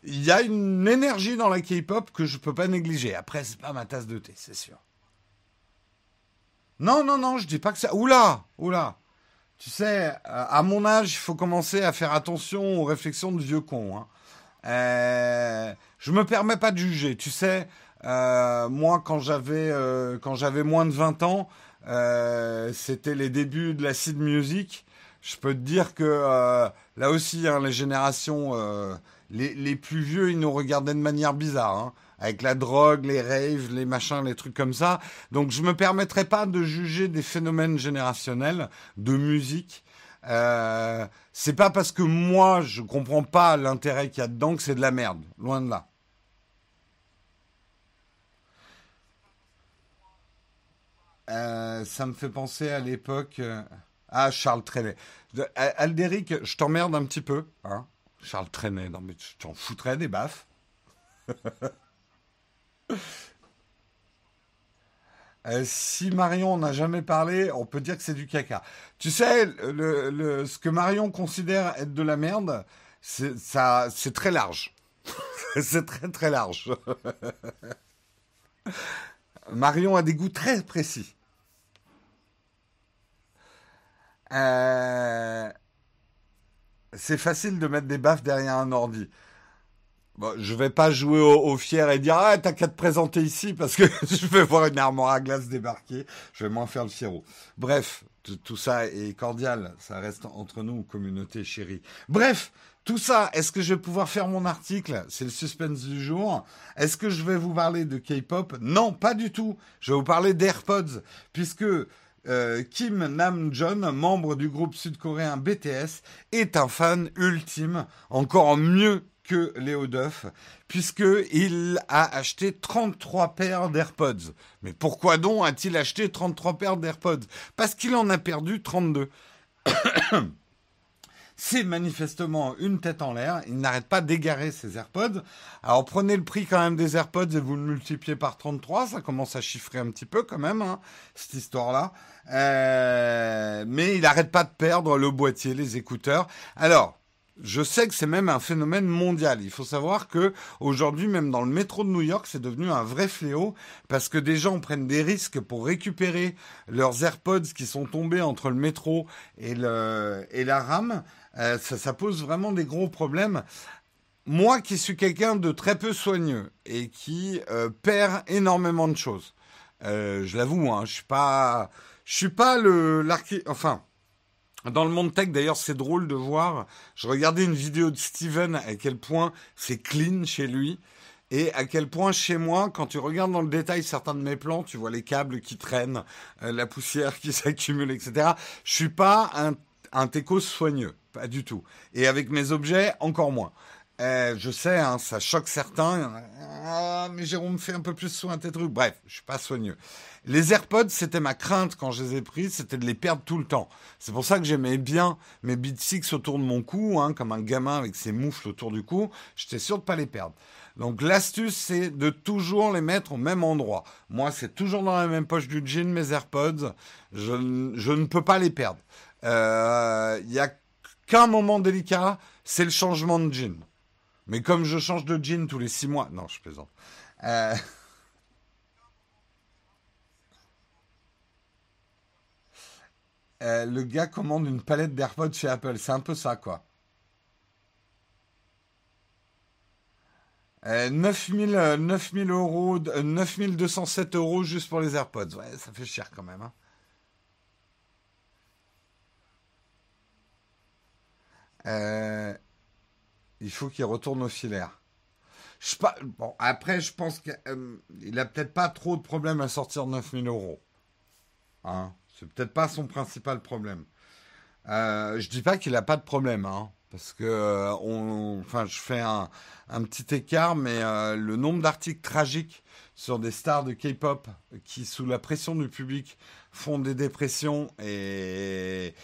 Il y a une énergie dans la K-pop que je peux pas négliger. Après, c'est pas ma tasse de thé, c'est sûr. Non, non, non, je dis pas que ça. Oula, oula. Tu sais, euh, à mon âge, il faut commencer à faire attention aux réflexions de vieux cons. Hein. Euh, je me permets pas de juger. Tu sais, moi, quand j'avais quand j'avais moins de 20 ans, c'était les débuts de l'acid music. Je peux te dire que là aussi, hein, les générations, les, les, plus vieux, ils nous regardaient de manière bizarre. Hein avec la drogue, les raves, les machins, les trucs comme ça. Donc je me permettrai pas de juger des phénomènes générationnels de musique. Euh, c'est pas parce que moi je comprends pas l'intérêt qu'il y a dedans que c'est de la merde, loin de là. Euh, ça me fait penser à l'époque. Ah, Charles Trenet. Aldéric, je t'emmerde un petit peu. Hein Charles Trenet, non mais tu t'en foutrais des baffes. [LAUGHS] Euh, si Marion n'a jamais parlé, on peut dire que c'est du caca. Tu sais, ce que Marion considère être de la merde, c'est très large. [LAUGHS] c'est très très large. [LAUGHS] Marion a des goûts très précis. Euh, c'est facile de mettre des baffes derrière un ordi. Bon, je vais pas jouer au, fier et dire ah t'as qu'à te présenter ici parce que [LAUGHS] je vais voir une armoire à glace débarquer. Je vais moins faire le fierro. Bref, tout ça est cordial. Ça reste entre nous, communauté chérie. Bref, tout ça, est-ce que je vais pouvoir faire mon article? C'est le suspense du jour. Est-ce que je vais vous parler de K-pop? Non, pas du tout. Je vais vous parler d'AirPods, puisque euh, Kim Nam-Jon, membre du groupe sud-coréen BTS, est un fan ultime, encore mieux que Léo Duff, puisqu'il a acheté 33 paires d'AirPods. Mais pourquoi donc a-t-il acheté 33 paires d'AirPods? Parce qu'il en a perdu 32. [COUGHS] C'est manifestement une tête en l'air. Il n'arrête pas d'égarer ses AirPods. Alors prenez le prix quand même des AirPods et vous le multipliez par 33. Ça commence à chiffrer un petit peu quand même, hein, cette histoire-là. Euh, mais il n'arrête pas de perdre le boîtier, les écouteurs. Alors, je sais que c'est même un phénomène mondial. Il faut savoir que aujourd'hui, même dans le métro de New York, c'est devenu un vrai fléau parce que des gens prennent des risques pour récupérer leurs AirPods qui sont tombés entre le métro et, le, et la rame. Euh, ça, pose vraiment des gros problèmes. Moi, qui suis quelqu'un de très peu soigneux et qui euh, perd énormément de choses, euh, je l'avoue, hein, je suis pas, je suis pas le l'archi, enfin dans le monde tech, d'ailleurs, c'est drôle de voir. Je regardais une vidéo de Steven à quel point c'est clean chez lui. Et à quel point chez moi, quand tu regardes dans le détail certains de mes plans, tu vois les câbles qui traînent, la poussière [LAUGHS] qui s'accumule, etc. Je suis pas un, un techo soigneux, pas du tout. Et avec mes objets, encore moins. Euh, je sais, hein, ça choque certains. Ah, mais Jérôme fait un peu plus soin tes trucs. Bref, je suis pas soigneux. Les AirPods, c'était ma crainte quand je les ai pris, c'était de les perdre tout le temps. C'est pour ça que j'aimais bien mes Beat Six autour de mon cou, hein, comme un gamin avec ses moufles autour du cou. J'étais sûr de pas les perdre. Donc l'astuce, c'est de toujours les mettre au même endroit. Moi, c'est toujours dans la même poche du jean, mes AirPods. Je, ne peux pas les perdre. Il euh, y a qu'un moment délicat, c'est le changement de jean. Mais comme je change de jean tous les six mois, non, je plaisante. Euh... Euh, le gars commande une palette d'AirPods chez Apple. C'est un peu ça, quoi. Euh, 9000, euh, euros, 9207 euh, euros juste pour les AirPods. Ouais, ça fait cher quand même. Hein. Il faut qu'il retourne au filaire. Après, je pense qu'il a peut-être pas trop de problèmes à sortir 9000 euros. Hein c'est peut-être pas son principal problème. Euh, je dis pas qu'il a pas de problème, hein, parce que euh, enfin, je fais un, petit écart, mais euh, le nombre d'articles tragiques sur des stars de K-pop qui, sous la pression du public, font des dépressions et,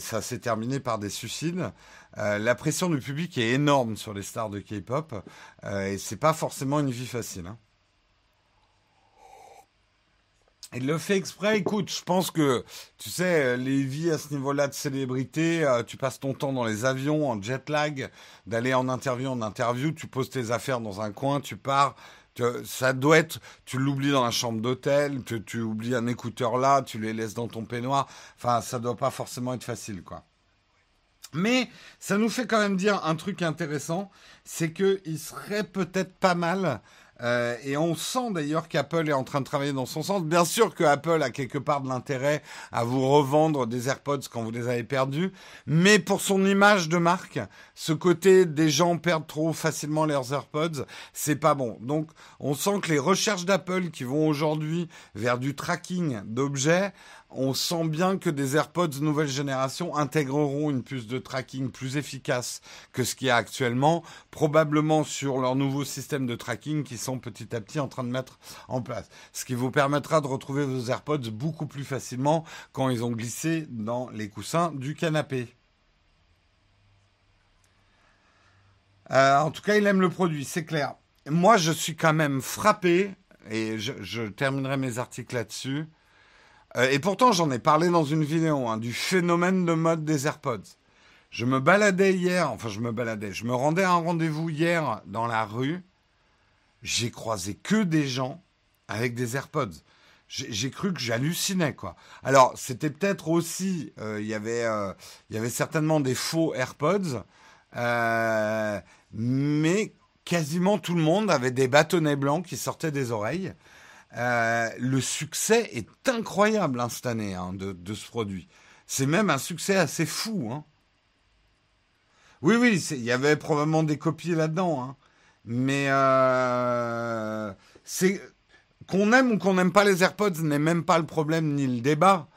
ça s'est terminé par des suicides. Euh, la pression du public est énorme sur les stars de K-pop et c'est pas forcément une vie facile. Hein. Il le fait exprès. Écoute, je pense que, tu sais, les vies à ce niveau-là de célébrité, euh, tu passes ton temps dans les avions, en jet lag, d'aller en interview en interview, tu poses tes affaires dans un coin, tu pars. Ça doit être, tu l'oublies dans la chambre d'hôtel, tu, oublies un écouteur là, tu les laisses dans ton peignoir. Enfin, ça doit pas forcément être facile, quoi. Mais ça nous fait quand même dire un truc intéressant, c'est qu'il serait peut-être pas mal Euh, et on sent d'ailleurs qu'Apple est en train de travailler dans son sens. Bien sûr que Apple a quelque part de l'intérêt à vous revendre des AirPods quand vous les avez perdus, mais pour son image de marque, ce côté des gens perdent trop facilement leurs AirPods, c'est pas bon. Donc on sent que les recherches d'Apple qui vont aujourd'hui vers du tracking d'objets on sent bien que des AirPods nouvelle génération intégreront une puce de tracking plus efficace que ce qu'il y a actuellement, probablement sur leur nouveau système de tracking qui sont petit à petit en train de mettre en place. Ce qui vous permettra de retrouver vos AirPods beaucoup plus facilement quand ils ont glissé dans les coussins du canapé. Euh, en tout cas, il aime le produit, c'est clair. Moi, je suis quand même frappé, et je terminerai mes articles là-dessus, euh, et pourtant, j'en ai parlé dans une vidéo, hein, du phénomène de mode des AirPods. Je me baladais hier, enfin je me baladais, je me rendais à un rendez-vous hier dans la rue. J'ai croisé que des gens avec des AirPods. J'ai cru que j'hallucinais quoi. Alors c'était peut-être aussi, euh, il y avait, euh, il y avait certainement des faux AirPods, mais quasiment tout le monde avait des bâtonnets blancs qui sortaient des oreilles. Euh, le succès est incroyable hein, cette année hein, de, ce produit. C'est même un succès assez fou. Hein. Oui, oui, il y avait probablement des copies là-dedans. Mais euh, c'est qu'on aime ou qu'on n'aime pas les AirPods n'est même pas le problème ni le débat.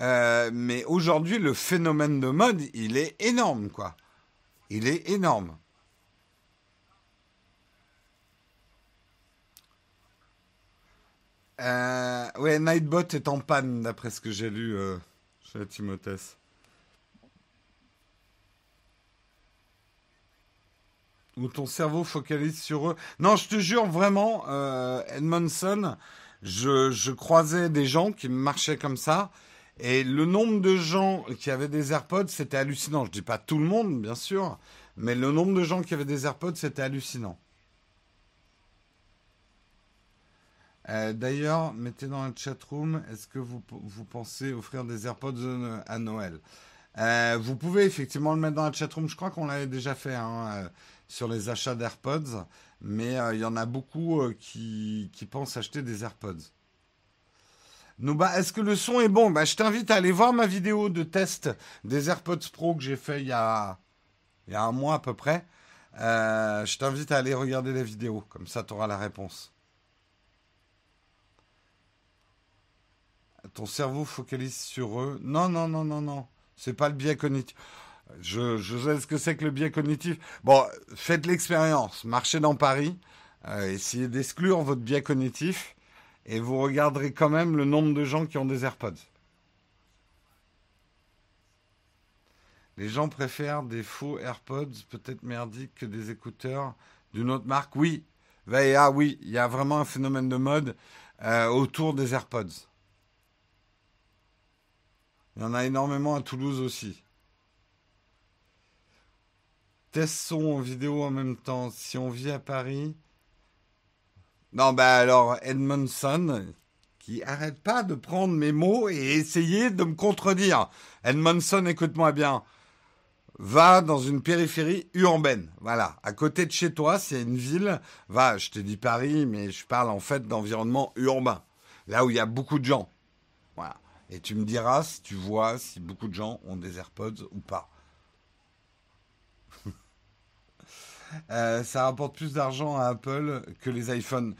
Euh, mais aujourd'hui, le phénomène de mode, il est énorme, quoi. Il est énorme. Euh, Nightbot est en panne, d'après ce que j'ai lu chez Timothée. Où ton cerveau focalise sur eux. Non, je te jure, vraiment, euh, Edmondson, je, croisais des gens qui marchaient comme ça. Et le nombre de gens qui avaient des AirPods, c'était hallucinant. Je dis pas tout le monde, bien sûr, mais le nombre de gens qui avaient des AirPods, c'était hallucinant. Euh, d'ailleurs, mettez dans la chat room, est-ce que vous, pensez offrir des AirPods euh, à Noël? Vous pouvez effectivement le mettre dans la chat room. Je crois qu'on l'avait déjà fait hein, sur les achats d'AirPods, mais il y en a beaucoup qui, qui, pensent acheter des AirPods. Est-ce que le son est bon? Bah, Je t'invite à aller voir ma vidéo de test des AirPods Pro que j'ai fait il y, a, un mois à peu près. je t'invite à aller regarder la vidéo, comme ça tu auras la réponse. ton cerveau focalise sur eux. Non, non, non, non, non. C'est pas le biais cognitif. Je, sais ce que c'est que le biais cognitif. Bon, faites l'expérience. Marchez dans Paris. Euh, essayez d'exclure votre biais cognitif. Et vous regarderez quand même le nombre de gens qui ont des AirPods. Les gens préfèrent des faux AirPods, peut-être merdiques, que des écouteurs d'une autre marque. Oui, ah oui, il y a vraiment un phénomène de mode euh, autour des AirPods. Il y en a énormément à Toulouse aussi. Test son vidéo en même temps. Si on vit à Paris. Non, bah alors, Edmondson, qui arrête pas de prendre mes mots et essayer de me contredire. Edmondson, écoute-moi bien. Va dans une périphérie urbaine. Voilà. À côté de chez toi, s'il y a une ville, va, je te dis Paris, mais je parle en fait d'environnement urbain. Là où il y a beaucoup de gens. Voilà. Et tu me diras si tu vois si beaucoup de gens ont des AirPods ou pas. Euh, ça rapporte plus d'argent à Apple que les iPhones.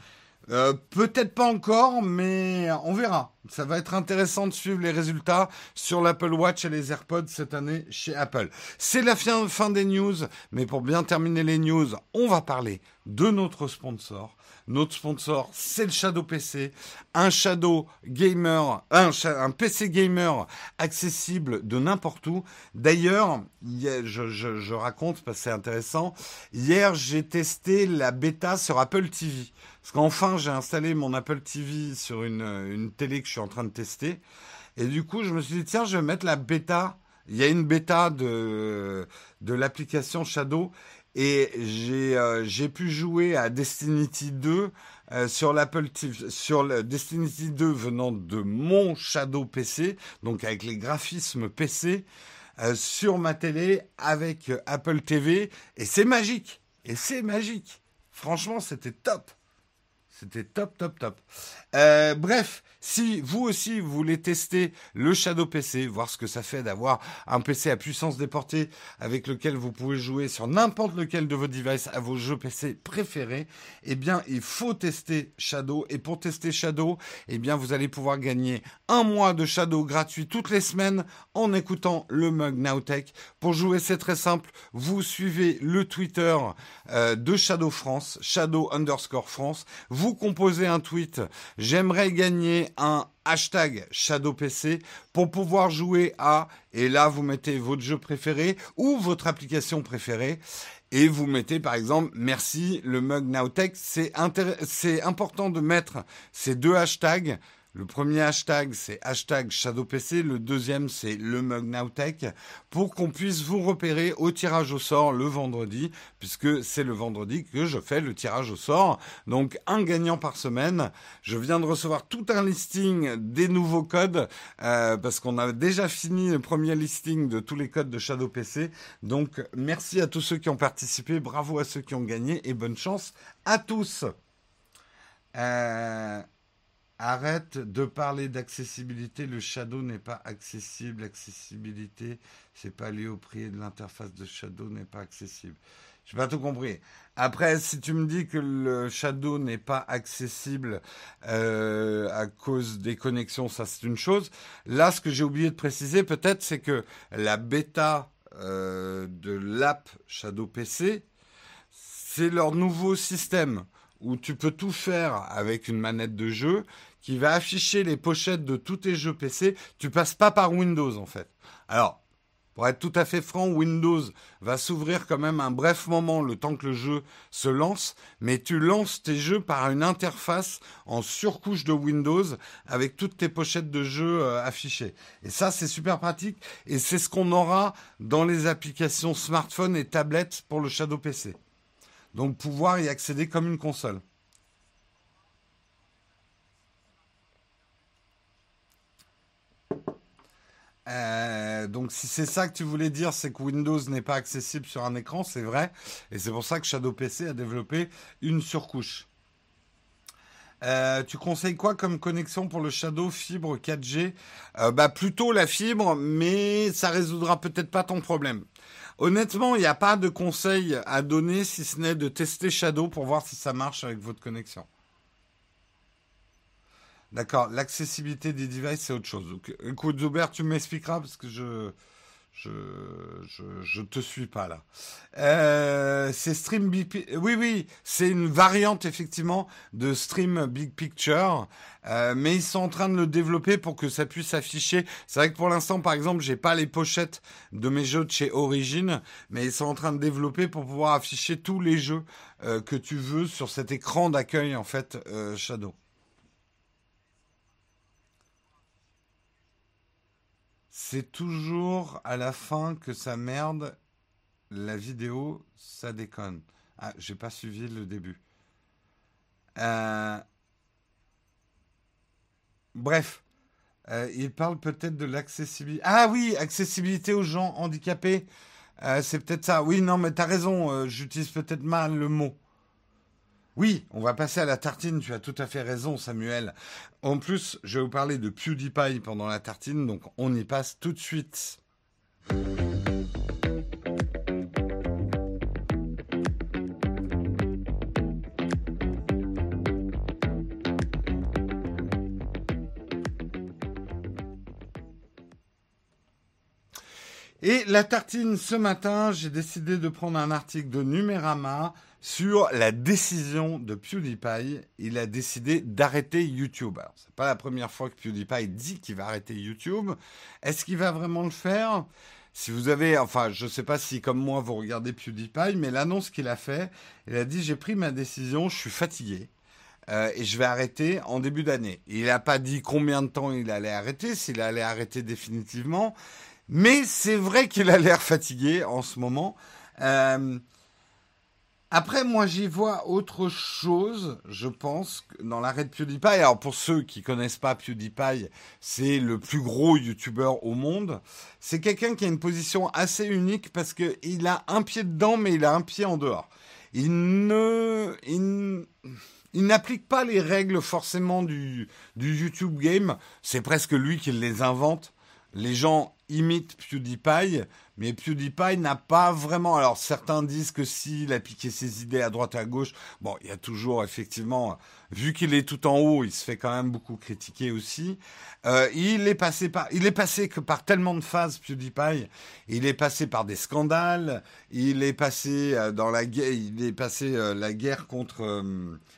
Euh, peut-être pas encore, mais on verra. Ça va être intéressant de suivre les résultats sur l'Apple Watch et les AirPods cette année chez Apple. C'est la fin, des news, mais pour bien terminer les news, on va parler de notre sponsor. Notre sponsor, c'est le Shadow PC, un Shadow gamer, un, PC gamer accessible de n'importe où. D'ailleurs, je raconte parce que c'est intéressant. Hier, j'ai testé la bêta sur Apple TV. Parce qu'enfin, j'ai installé mon Apple TV sur une, une télé que je suis en train de tester. Et du coup, je me suis dit, tiens, je vais mettre la bêta. Il y a une bêta de, de l'application Shadow. Et j'ai euh, pu jouer à Destiny 2 euh, sur l'Apple TV, sur le Destiny 2 venant de mon Shadow PC, donc avec les graphismes PC, euh, sur ma télé avec Apple TV. Et c'est magique. Et c'est magique. Franchement, c'était top. C'était top, top, top. Euh, bref, si vous aussi vous voulez tester le Shadow PC, voir ce que ça fait d'avoir un PC à puissance déportée avec lequel vous pouvez jouer sur n'importe lequel de vos devices à vos jeux PC préférés, eh bien, il faut tester Shadow. Et pour tester Shadow, eh bien, vous allez pouvoir gagner un mois de Shadow gratuit toutes les semaines en écoutant le mug Nowtech. Pour jouer, c'est très simple. Vous suivez le Twitter euh, de Shadow France, Shadow underscore France. Composez un tweet. J'aimerais gagner un hashtag ShadowPC pour pouvoir jouer à, et là vous mettez votre jeu préféré ou votre application préférée, et vous mettez par exemple merci le mug Nowtech. C'est important de mettre ces deux hashtags le premier hashtag, c'est hashtag ShadowPC. Le deuxième, c'est le Mug Nowtech pour qu'on puisse vous repérer au tirage au sort le vendredi, puisque c'est le vendredi que je fais le tirage au sort. Donc, un gagnant par semaine. Je viens de recevoir tout un listing des nouveaux codes, euh, parce qu'on a déjà fini le premier listing de tous les codes de ShadowPC. Donc, merci à tous ceux qui ont participé. Bravo à ceux qui ont gagné et bonne chance à tous. Euh, Arrête de parler d'accessibilité. Le Shadow n'est pas accessible. L'accessibilité, c'est pas lié au prix de l'interface de Shadow n'est pas accessible. J'ai pas tout compris. Après, si tu me dis que le Shadow n'est pas accessible euh, à cause des connexions, ça c'est une chose. Là, ce que j'ai oublié de préciser, peut-être, c'est que la bêta euh, de l'app Shadow PC, c'est leur nouveau système où tu peux tout faire avec une manette de jeu qui va afficher les pochettes de tous tes jeux PC. Tu passes pas par Windows en fait. Alors, pour être tout à fait franc, Windows va s'ouvrir quand même un bref moment le temps que le jeu se lance, mais tu lances tes jeux par une interface en surcouche de Windows avec toutes tes pochettes de jeux euh, affichées. Et ça, c'est super pratique et c'est ce qu'on aura dans les applications smartphone et tablettes pour le Shadow PC. Donc pouvoir y accéder comme une console. Euh, donc si c'est ça que tu voulais dire, c'est que Windows n'est pas accessible sur un écran, c'est vrai. Et c'est pour ça que Shadow PC a développé une surcouche. Euh, tu conseilles quoi comme connexion pour le Shadow fibre 4G euh, Bah plutôt la fibre, mais ça résoudra peut-être pas ton problème. Honnêtement, il n'y a pas de conseil à donner si ce n'est de tester Shadow pour voir si ça marche avec votre connexion. D'accord, l'accessibilité des devices, c'est autre chose. écoute, Zoubert, tu m'expliqueras parce que je, je, je, te suis pas là. Euh, c'est Stream Big Oui, oui, c'est une variante effectivement de Stream Big Picture, euh, mais ils sont en train de le développer pour que ça puisse afficher. C'est vrai que pour l'instant, par exemple, j'ai pas les pochettes de mes jeux de chez Origin, mais ils sont en train de développer pour pouvoir afficher tous les jeux euh, que tu veux sur cet écran d'accueil en fait Shadow. C'est toujours à la fin que ça merde. La vidéo, ça déconne. Ah, j'ai pas suivi le début. Euh, bref, euh, il parle peut-être de l'accessibilité. Ah oui, accessibilité aux gens handicapés. Euh, c'est peut-être ça. Oui, non, mais t'as raison. J'utilise peut-être mal le mot. Oui, on va passer à la tartine, tu as tout à fait raison Samuel. En plus, je vais vous parler de PewDiePie pendant la tartine, donc on y passe tout de suite. Et la tartine, ce matin, j'ai décidé de prendre un article de Numérama sur la décision de PewDiePie. Il a décidé d'arrêter YouTube. Alors, c'est pas la première fois que PewDiePie dit qu'il va arrêter YouTube. Est-ce qu'il va vraiment le faire? Si vous avez, enfin, je ne sais pas si comme moi vous regardez PewDiePie, mais l'annonce qu'il a fait, il a dit j'ai pris ma décision, je suis fatigué. Euh, et je vais arrêter en début d'année. Il n'a pas dit combien de temps il allait arrêter, s'il allait arrêter définitivement, mais c'est vrai qu'il a l'air fatigué en ce moment. Euh, après, moi, j'y vois autre chose, je pense, dans l'arrêt de PewDiePie. Alors, pour ceux qui connaissent pas PewDiePie, c'est le plus gros YouTuber au monde. C'est quelqu'un qui a une position assez unique parce qu'il a un pied dedans, mais il a un pied en dehors. Il ne, il n'applique pas les règles forcément du, du YouTube game. C'est presque lui qui les invente. Les gens imitent PewDiePie, mais PewDiePie n'a pas vraiment. Alors certains disent que s'il a piqué ses idées à droite à gauche, bon, il y a toujours effectivement, vu qu'il est tout en haut, il se fait quand même beaucoup critiquer aussi. Euh, il est passé par, il est passé que par tellement de phases PewDiePie. Il est passé par des scandales. Il est passé euh, dans la guerre, il est passé euh, la guerre contre,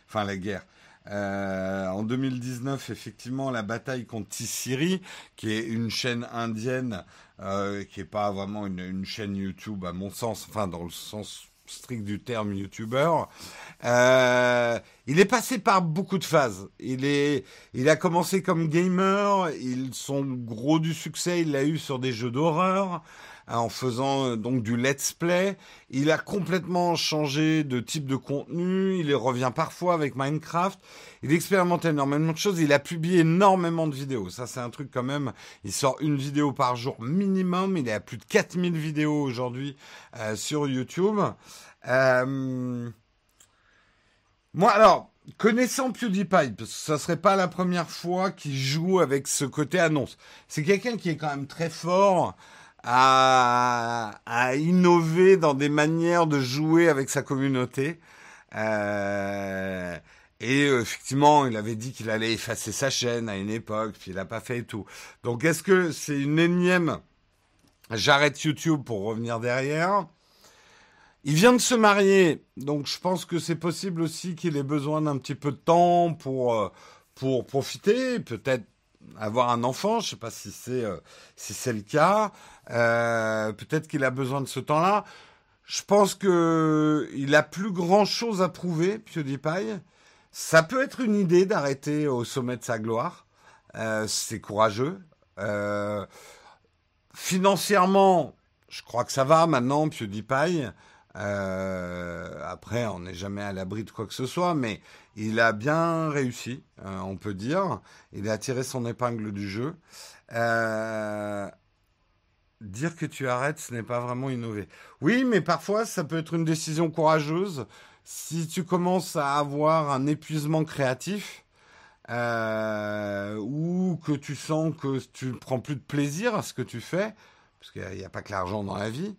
enfin la guerre. Euh, en 2019, effectivement, la bataille contre Tissiri, qui est une chaîne indienne, euh, qui n'est pas vraiment une, chaîne YouTube à mon sens, enfin dans le sens strict du terme YouTuber. Euh, il est passé par beaucoup de phases. Il est, il a commencé comme gamer. Il, son gros du succès, il l'a eu sur des jeux d'horreur en faisant euh, donc du let's play. Il a complètement changé de type de contenu. Il revient parfois avec Minecraft. Il expérimente énormément de choses. Il a publié énormément de vidéos. Ça, c'est un truc quand même. Il sort une vidéo par jour minimum. Il est à plus de 4000 vidéos aujourd'hui euh, sur YouTube. Euh... Moi, alors, connaissant PewDiePie, parce que ça serait pas la première fois qu'il joue avec ce côté annonce. C'est quelqu'un qui est quand même très fort à, innover dans des manières de jouer avec sa communauté. Euh, et effectivement, il avait dit qu'il allait effacer sa chaîne à une époque, puis il n'a pas fait et tout. Donc est-ce que c'est une énième j'arrête YouTube pour revenir derrière il vient de se marier, donc je pense que c'est possible aussi qu'il ait besoin d'un petit peu de temps pour, euh, pour profiter, peut-être avoir un enfant, je ne sais pas si c'est euh, si c'est le cas. Euh, peut-être qu'il a besoin de ce temps-là. Je pense que il a plus grand chose à prouver, PewDiePie. Ça peut être une idée d'arrêter au sommet de sa gloire. Euh, c'est courageux. Euh, financièrement, je crois que ça va maintenant, PewDiePie. Euh, après, on n'est jamais à l'abri de quoi que ce soit, mais il a bien réussi, on peut dire. Il a tiré son épingle du jeu. Euh, dire que tu arrêtes, ce n'est pas vraiment innover. Oui, mais parfois, ça peut être une décision courageuse. Si tu commences à avoir un épuisement créatif, euh, ou que tu sens que tu ne prends plus de plaisir à ce que tu fais, parce qu'il n'y a, pas que l'argent dans la vie,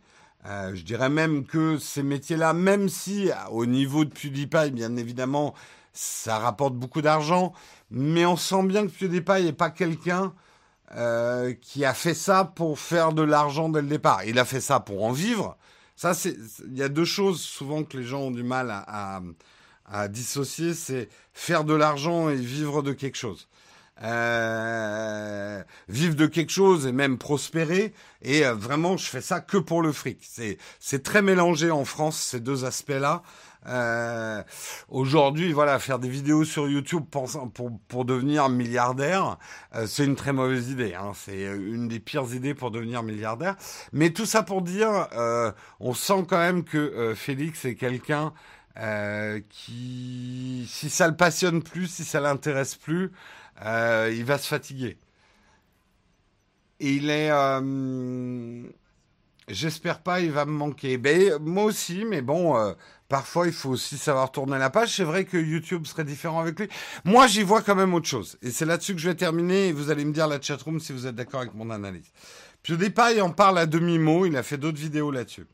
euh, je dirais même que ces métiers-là, même si au niveau de PewDiePie, bien évidemment, ça rapporte beaucoup d'argent, mais on sent bien que PewDiePie n'est pas quelqu'un euh, qui a fait ça pour faire de l'argent dès le départ. Il a fait ça pour en vivre. Ça, c'est, il y a deux choses souvent que les gens ont du mal à, à, à dissocier, c'est faire de l'argent et vivre de quelque chose euh, vivre de quelque chose et même prospérer. Et euh, vraiment, je fais ça que pour le fric. C'est c'est très mélangé en France ces deux aspects-là. Euh, Aujourd'hui, voilà, faire des vidéos sur YouTube pour devenir milliardaire, euh, c'est une très mauvaise idée. Hein. C'est une des pires idées pour devenir milliardaire. Mais tout ça pour dire, euh, on sent quand même que euh, Félix est quelqu'un qui, si ça le passionne plus, si ça l'intéresse plus, euh, il va se fatiguer. Il est... Euh, J'espère pas, il va me manquer. Ben, moi aussi, mais bon, euh, parfois il faut aussi savoir tourner la page. C'est vrai que YouTube serait différent avec lui. Moi, j'y vois quand même autre chose. Et c'est là-dessus que je vais terminer. Et vous allez me dire la chatroom si vous êtes d'accord avec mon analyse. PewDiePie il en parle à demi-mot. Il a fait d'autres vidéos là-dessus.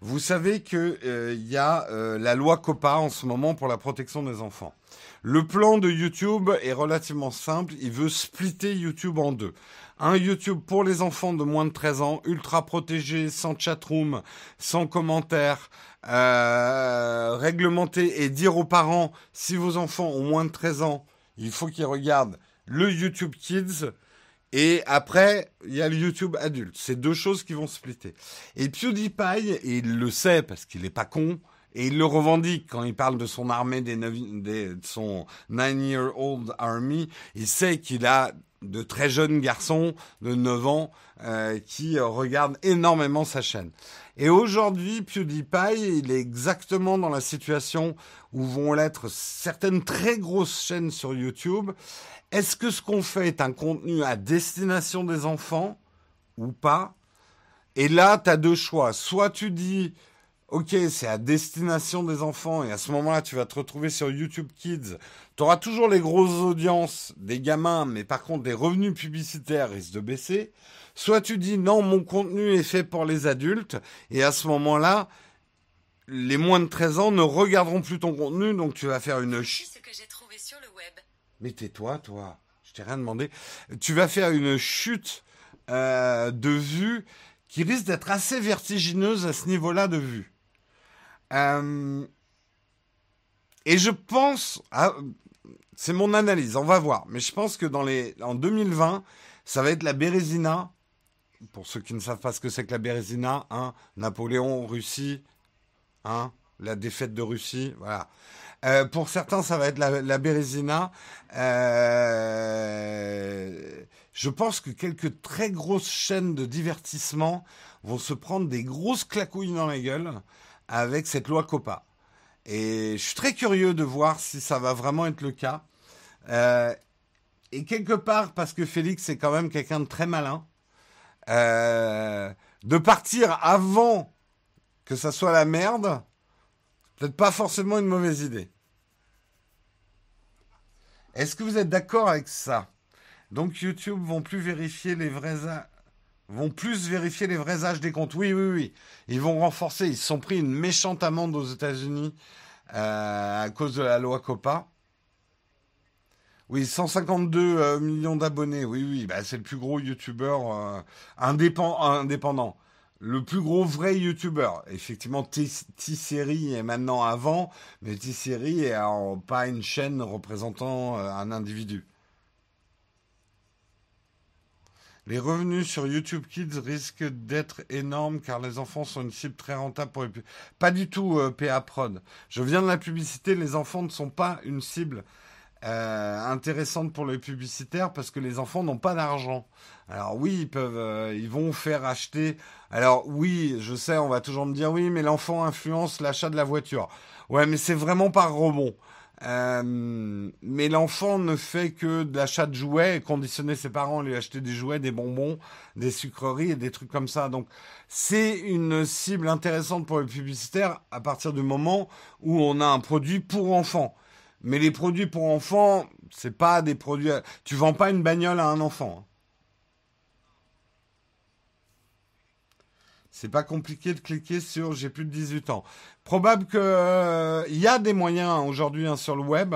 Vous savez qu'il euh, y a euh, la loi COPA en ce moment pour la protection des enfants. Le plan de YouTube est relativement simple. Il veut splitter YouTube en deux. Un YouTube pour les enfants de moins de 13 ans, ultra protégé, sans chatroom, sans commentaires, euh, réglementé et dire aux parents, si vos enfants ont moins de 13 ans, il faut qu'ils regardent le YouTube Kids. Et après, il y a le YouTube adulte. C'est deux choses qui vont splitter. Et PewDiePie, et il le sait parce qu'il n'est pas con, et il le revendique quand il parle de son armée, des, des de son nine-year-old army. Il sait qu'il a de très jeunes garçons de 9 ans euh, qui regardent énormément sa chaîne. Et aujourd'hui, PewDiePie, il est exactement dans la situation où vont l'être certaines très grosses chaînes sur YouTube. Est-ce que ce qu'on fait est un contenu à destination des enfants ou pas? Et là, tu as deux choix. Soit tu dis ok, c'est à destination des enfants, et à ce moment-là, tu vas te retrouver sur YouTube Kids. Tu auras toujours les grosses audiences des gamins, mais par contre, les revenus publicitaires risquent de baisser. Soit tu dis non, mon contenu est fait pour les adultes, et à ce moment-là, les moins de 13 ans ne regarderont plus ton contenu, donc tu vas faire une... ce que j'ai trouvé sur le web. Mais tais-toi, toi. Je t'ai rien demandé. Tu vas faire une chute euh, de vues qui risque d'être assez vertigineuse à ce niveau-là de vues. Euh, et je pense, ah, c'est mon analyse, on va voir, mais je pense que dans les, en 2020, ça va être la Bérésina. Pour ceux qui ne savent pas ce que c'est que la Bérésina, hein, Napoléon, Russie, hein, la défaite de Russie, voilà. Euh, pour certains, ça va être la, la Bérésina. Euh, je pense que quelques très grosses chaînes de divertissement vont se prendre des grosses claquouilles dans la gueule avec cette loi COPA. Et je suis très curieux de voir si ça va vraiment être le cas. Euh, et quelque part, parce que Félix est quand même quelqu'un de très malin, euh, de partir avant que ça soit la merde, peut-être pas forcément une mauvaise idée. Est-ce que vous êtes d'accord avec ça? Donc YouTube vont plus vérifier les vrais âges des comptes. Oui, oui, oui. Ils vont renforcer. Ils se sont pris une méchante amende aux États-Unis euh, à cause de la loi COPA. Oui, 152 euh, millions d'abonnés. Oui, oui. Bah, c'est le plus gros YouTuber euh, indépendant. Le plus gros vrai YouTuber. Effectivement, T-Series est maintenant avant, mais T-Series est pas une chaîne représentant un individu. Les revenus sur YouTube Kids risquent d'être énormes car les enfants sont une cible très rentable pour les Pas du tout, euh, PA Prod. Je viens de la publicité, les enfants ne sont pas une cible euh, intéressante pour les publicitaires parce que les enfants n'ont pas d'argent. Alors oui, ils peuvent, euh, ils vont faire acheter. Alors oui, je sais, on va toujours me dire oui, mais l'enfant influence l'achat de la voiture. Ouais, mais c'est vraiment par rebond. Euh, mais l'enfant ne fait que de l'achat de jouets et conditionner ses parents lui acheter des jouets, des bonbons, des sucreries et des trucs comme ça. Donc c'est une cible intéressante pour les publicitaires à partir du moment où on a un produit pour enfants. Mais les produits pour enfants, c'est pas des produits. Tu vends pas une bagnole à un enfant. Hein. C'est pas compliqué de cliquer sur j'ai plus de 18 ans. Probable qu'il euh, y a des moyens aujourd'hui hein, sur le web,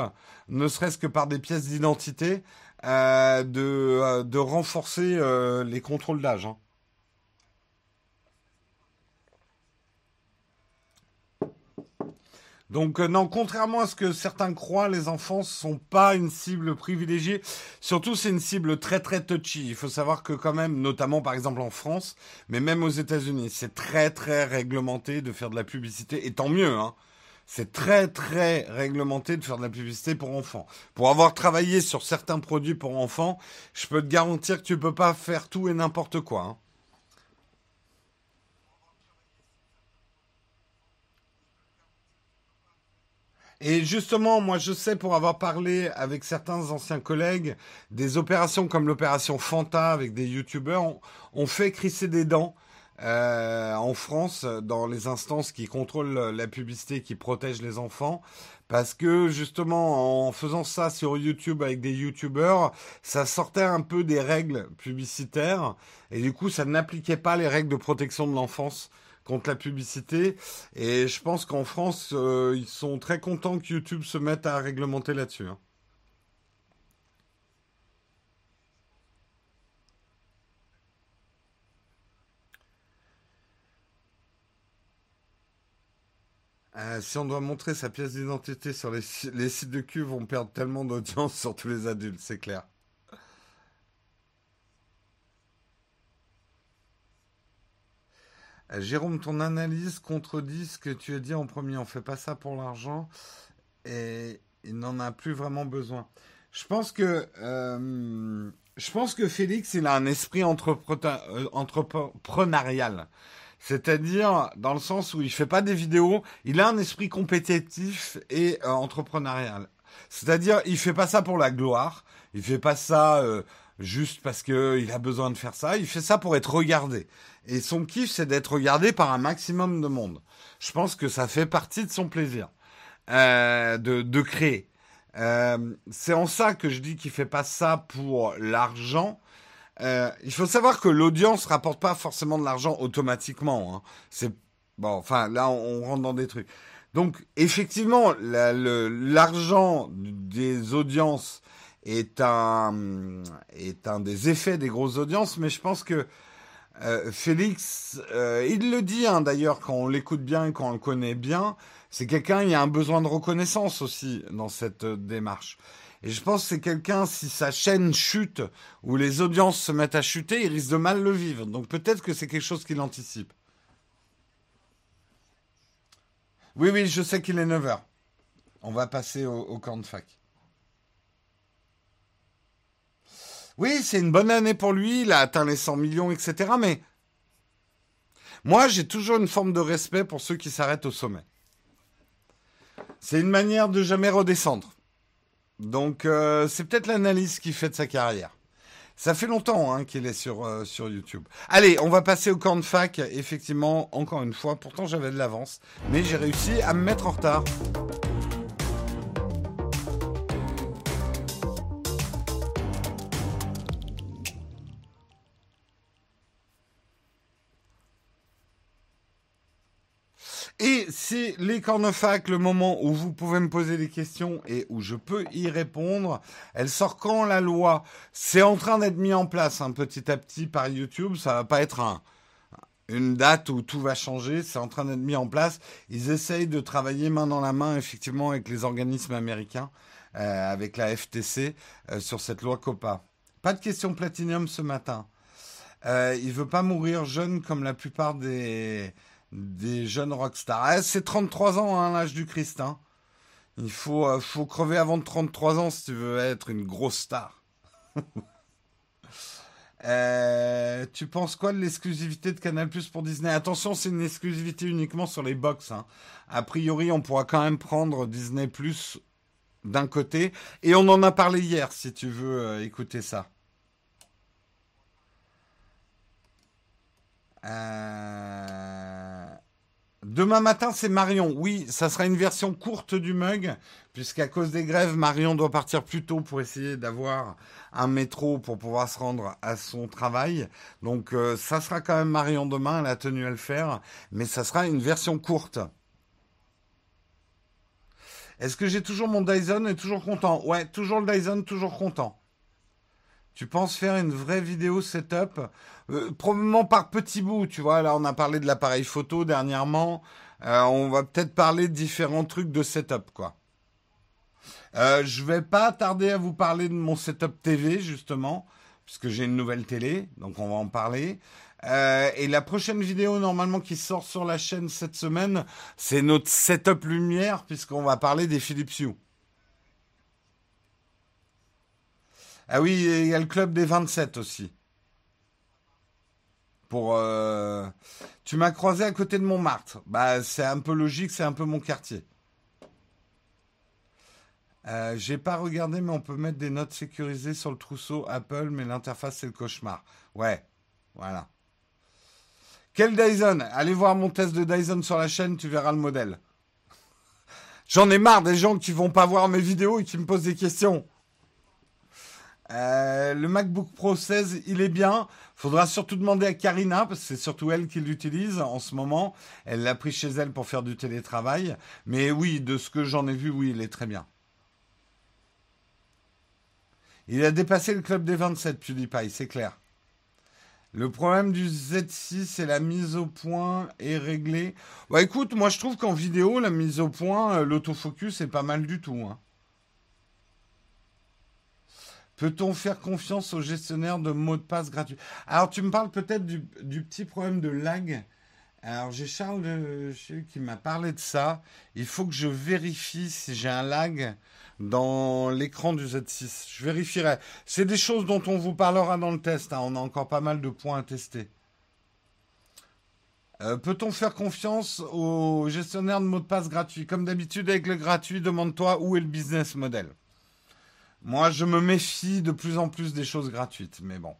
ne serait-ce que par des pièces d'identité, euh, de, euh, de, renforcer les contrôles d'âge. Hein. Donc euh, non, contrairement à ce que certains croient, les enfants sont pas une cible privilégiée. Surtout, c'est une cible très très touchy. Il faut savoir que quand même, notamment par exemple en France, mais même aux États-Unis, c'est très très réglementé de faire de la publicité. Et tant mieux, hein. C'est très très réglementé de faire de la publicité pour enfants. Pour avoir travaillé sur certains produits pour enfants, je peux te garantir que tu peux pas faire tout et n'importe quoi. Hein. Et justement, moi je sais pour avoir parlé avec certains anciens collègues, des opérations comme l'opération Fanta avec des youtubeurs, on, fait crisser des dents. Euh, en France, dans les instances qui contrôlent la publicité, qui protègent les enfants, parce que justement, en faisant ça sur YouTube avec des YouTubeurs, ça sortait un peu des règles publicitaires, et du coup, ça n'appliquait pas les règles de protection de l'enfance contre la publicité. Et je pense qu'en France, euh, ils sont très contents que YouTube se mette à réglementer là-dessus. Hein. Euh, si on doit montrer sa pièce d'identité sur les, sites de cul, vont perdre tellement d'audience [LAUGHS] sur tous les adultes, c'est clair. Jérôme, ton analyse contredit ce que tu as dit en premier. On fait pas ça pour l'argent et il n'en a plus vraiment besoin. Je pense que euh, je pense que Félix, il a un esprit euh, entrepreneurial. C'est-à-dire dans le sens où il fait pas des vidéos, il a un esprit compétitif et entrepreneurial. C'est-à-dire, il fait pas ça pour la gloire, il fait pas ça juste parce qu'il a besoin de faire ça. Il fait ça pour être regardé. Et son kiff, c'est d'être regardé par un maximum de monde. Je pense que ça fait partie de son plaisir euh, de, de, créer. Euh, c'est en ça que je dis qu'il fait pas ça pour l'argent. Euh, il faut savoir que l'audience rapporte pas forcément de l'argent automatiquement. Hein. C'est bon, enfin là on, rentre dans des trucs. Donc effectivement, l'argent des audiences est un est un des effets des grosses audiences, mais je pense que euh, Félix, euh, il le dit hein, d'ailleurs quand on l'écoute bien quand on le connaît bien, c'est quelqu'un, il y a un besoin de reconnaissance aussi dans cette euh, démarche. Et je pense que c'est quelqu'un, si sa chaîne chute, ou les audiences se mettent à chuter, il risque de mal le vivre. Donc peut-être que c'est quelque chose qu'il anticipe. Oui, oui, je sais qu'il est 9h. On va passer au, au camp de fac. Oui, c'est une bonne année pour lui, il a atteint les 100 millions, etc. Mais moi, j'ai toujours une forme de respect pour ceux qui s'arrêtent au sommet. C'est une manière de jamais redescendre. Donc, euh, c'est peut-être l'analyse qui fait de sa carrière. Ça fait longtemps hein, qu'il est euh, sur YouTube. Allez, on va passer au camp de fac. Effectivement, encore une fois, pourtant j'avais de l'avance, mais j'ai réussi à me mettre en retard. C'est les cornefac, le moment où vous pouvez me poser des questions et où je peux y répondre. Elle sort quand la loi? C'est en train d'être mis en place hein, petit à petit par YouTube. Ça va pas être un, une date où tout va changer. C'est en train d'être mis en place. Ils essayent de travailler main dans la main, effectivement, avec les organismes américains, euh, avec la FTC, euh, sur cette loi COPA. Pas de question platinium ce matin. Euh, il veut pas mourir jeune comme la plupart des des jeunes rockstars. Eh, c'est 33 ans, hein, l'âge du Christ. Hein. Il faut, euh, faut crever avant de 33 ans si tu veux être une grosse star. [LAUGHS] Euh, tu penses quoi de l'exclusivité de Canal Plus pour Disney? Attention, c'est une exclusivité uniquement sur les box. Hein. A priori, on pourra quand même prendre Disney Plus d'un côté. Et on en a parlé hier, si tu veux euh, écouter ça. Demain matin, c'est Marion. Oui, ça sera une version courte du mug, puisqu'à cause des grèves, Marion doit partir plus tôt pour essayer d'avoir un métro pour pouvoir se rendre à son travail. Donc, euh, ça sera quand même Marion demain, elle a tenu à le faire, mais ça sera une version courte. Est-ce que j'ai toujours mon Dyson et toujours content? Ouais, toujours le Dyson, toujours content. Tu penses faire une vraie vidéo setup? Euh, Probablement par petits bouts, tu vois. Là, on a parlé de l'appareil photo dernièrement. Euh, on va peut-être parler de différents trucs de setup, quoi. Euh, vais pas tarder à vous parler de mon setup TV, justement, puisque j'ai une nouvelle télé, donc on va en parler. Euh, et la prochaine vidéo, normalement, qui sort sur la chaîne cette semaine, c'est notre setup lumière, puisqu'on va parler des Philips Hue. Ah oui, il y a le club des 27 aussi. Pour, euh, Tu m'as croisé à côté de Montmartre. Bah, c'est un peu logique, c'est un peu mon quartier. Euh, J'ai pas regardé, mais on peut mettre des notes sécurisées sur le trousseau Apple, mais l'interface c'est le cauchemar. Ouais, voilà. Quel Dyson? Allez voir mon test de Dyson sur la chaîne, tu verras le modèle. [LAUGHS] J'en ai marre des gens qui vont pas voir mes vidéos et qui me posent des questions. Euh, le MacBook Pro 16, il est bien. Faudra surtout demander à Karina, parce que c'est surtout elle qui l'utilise en ce moment. Elle l'a pris chez elle pour faire du télétravail. Mais oui, de ce que j'en ai vu, oui, il est très bien. Il a dépassé le club des 27, PewDiePie, c'est clair. Le problème du Z6, c'est la mise au point est réglée. Bah écoute, moi je trouve qu'en vidéo, la mise au point, euh, l'autofocus est pas mal du tout. Hein. Peut-on faire confiance au gestionnaire de mots de passe gratuits? Alors, tu me parles peut-être du, petit problème de lag. Alors, j'ai Charles qui m'a parlé de ça. Il faut que je vérifie si j'ai un lag dans l'écran du Z6. Je vérifierai. C'est des choses dont on vous parlera dans le test. Hein. On a encore pas mal de points à tester. Euh, peut-on faire confiance au gestionnaire de mots de passe gratuits? Comme d'habitude avec le gratuit, demande-toi où est le business model. Moi, je me méfie de plus en plus des choses gratuites, mais bon.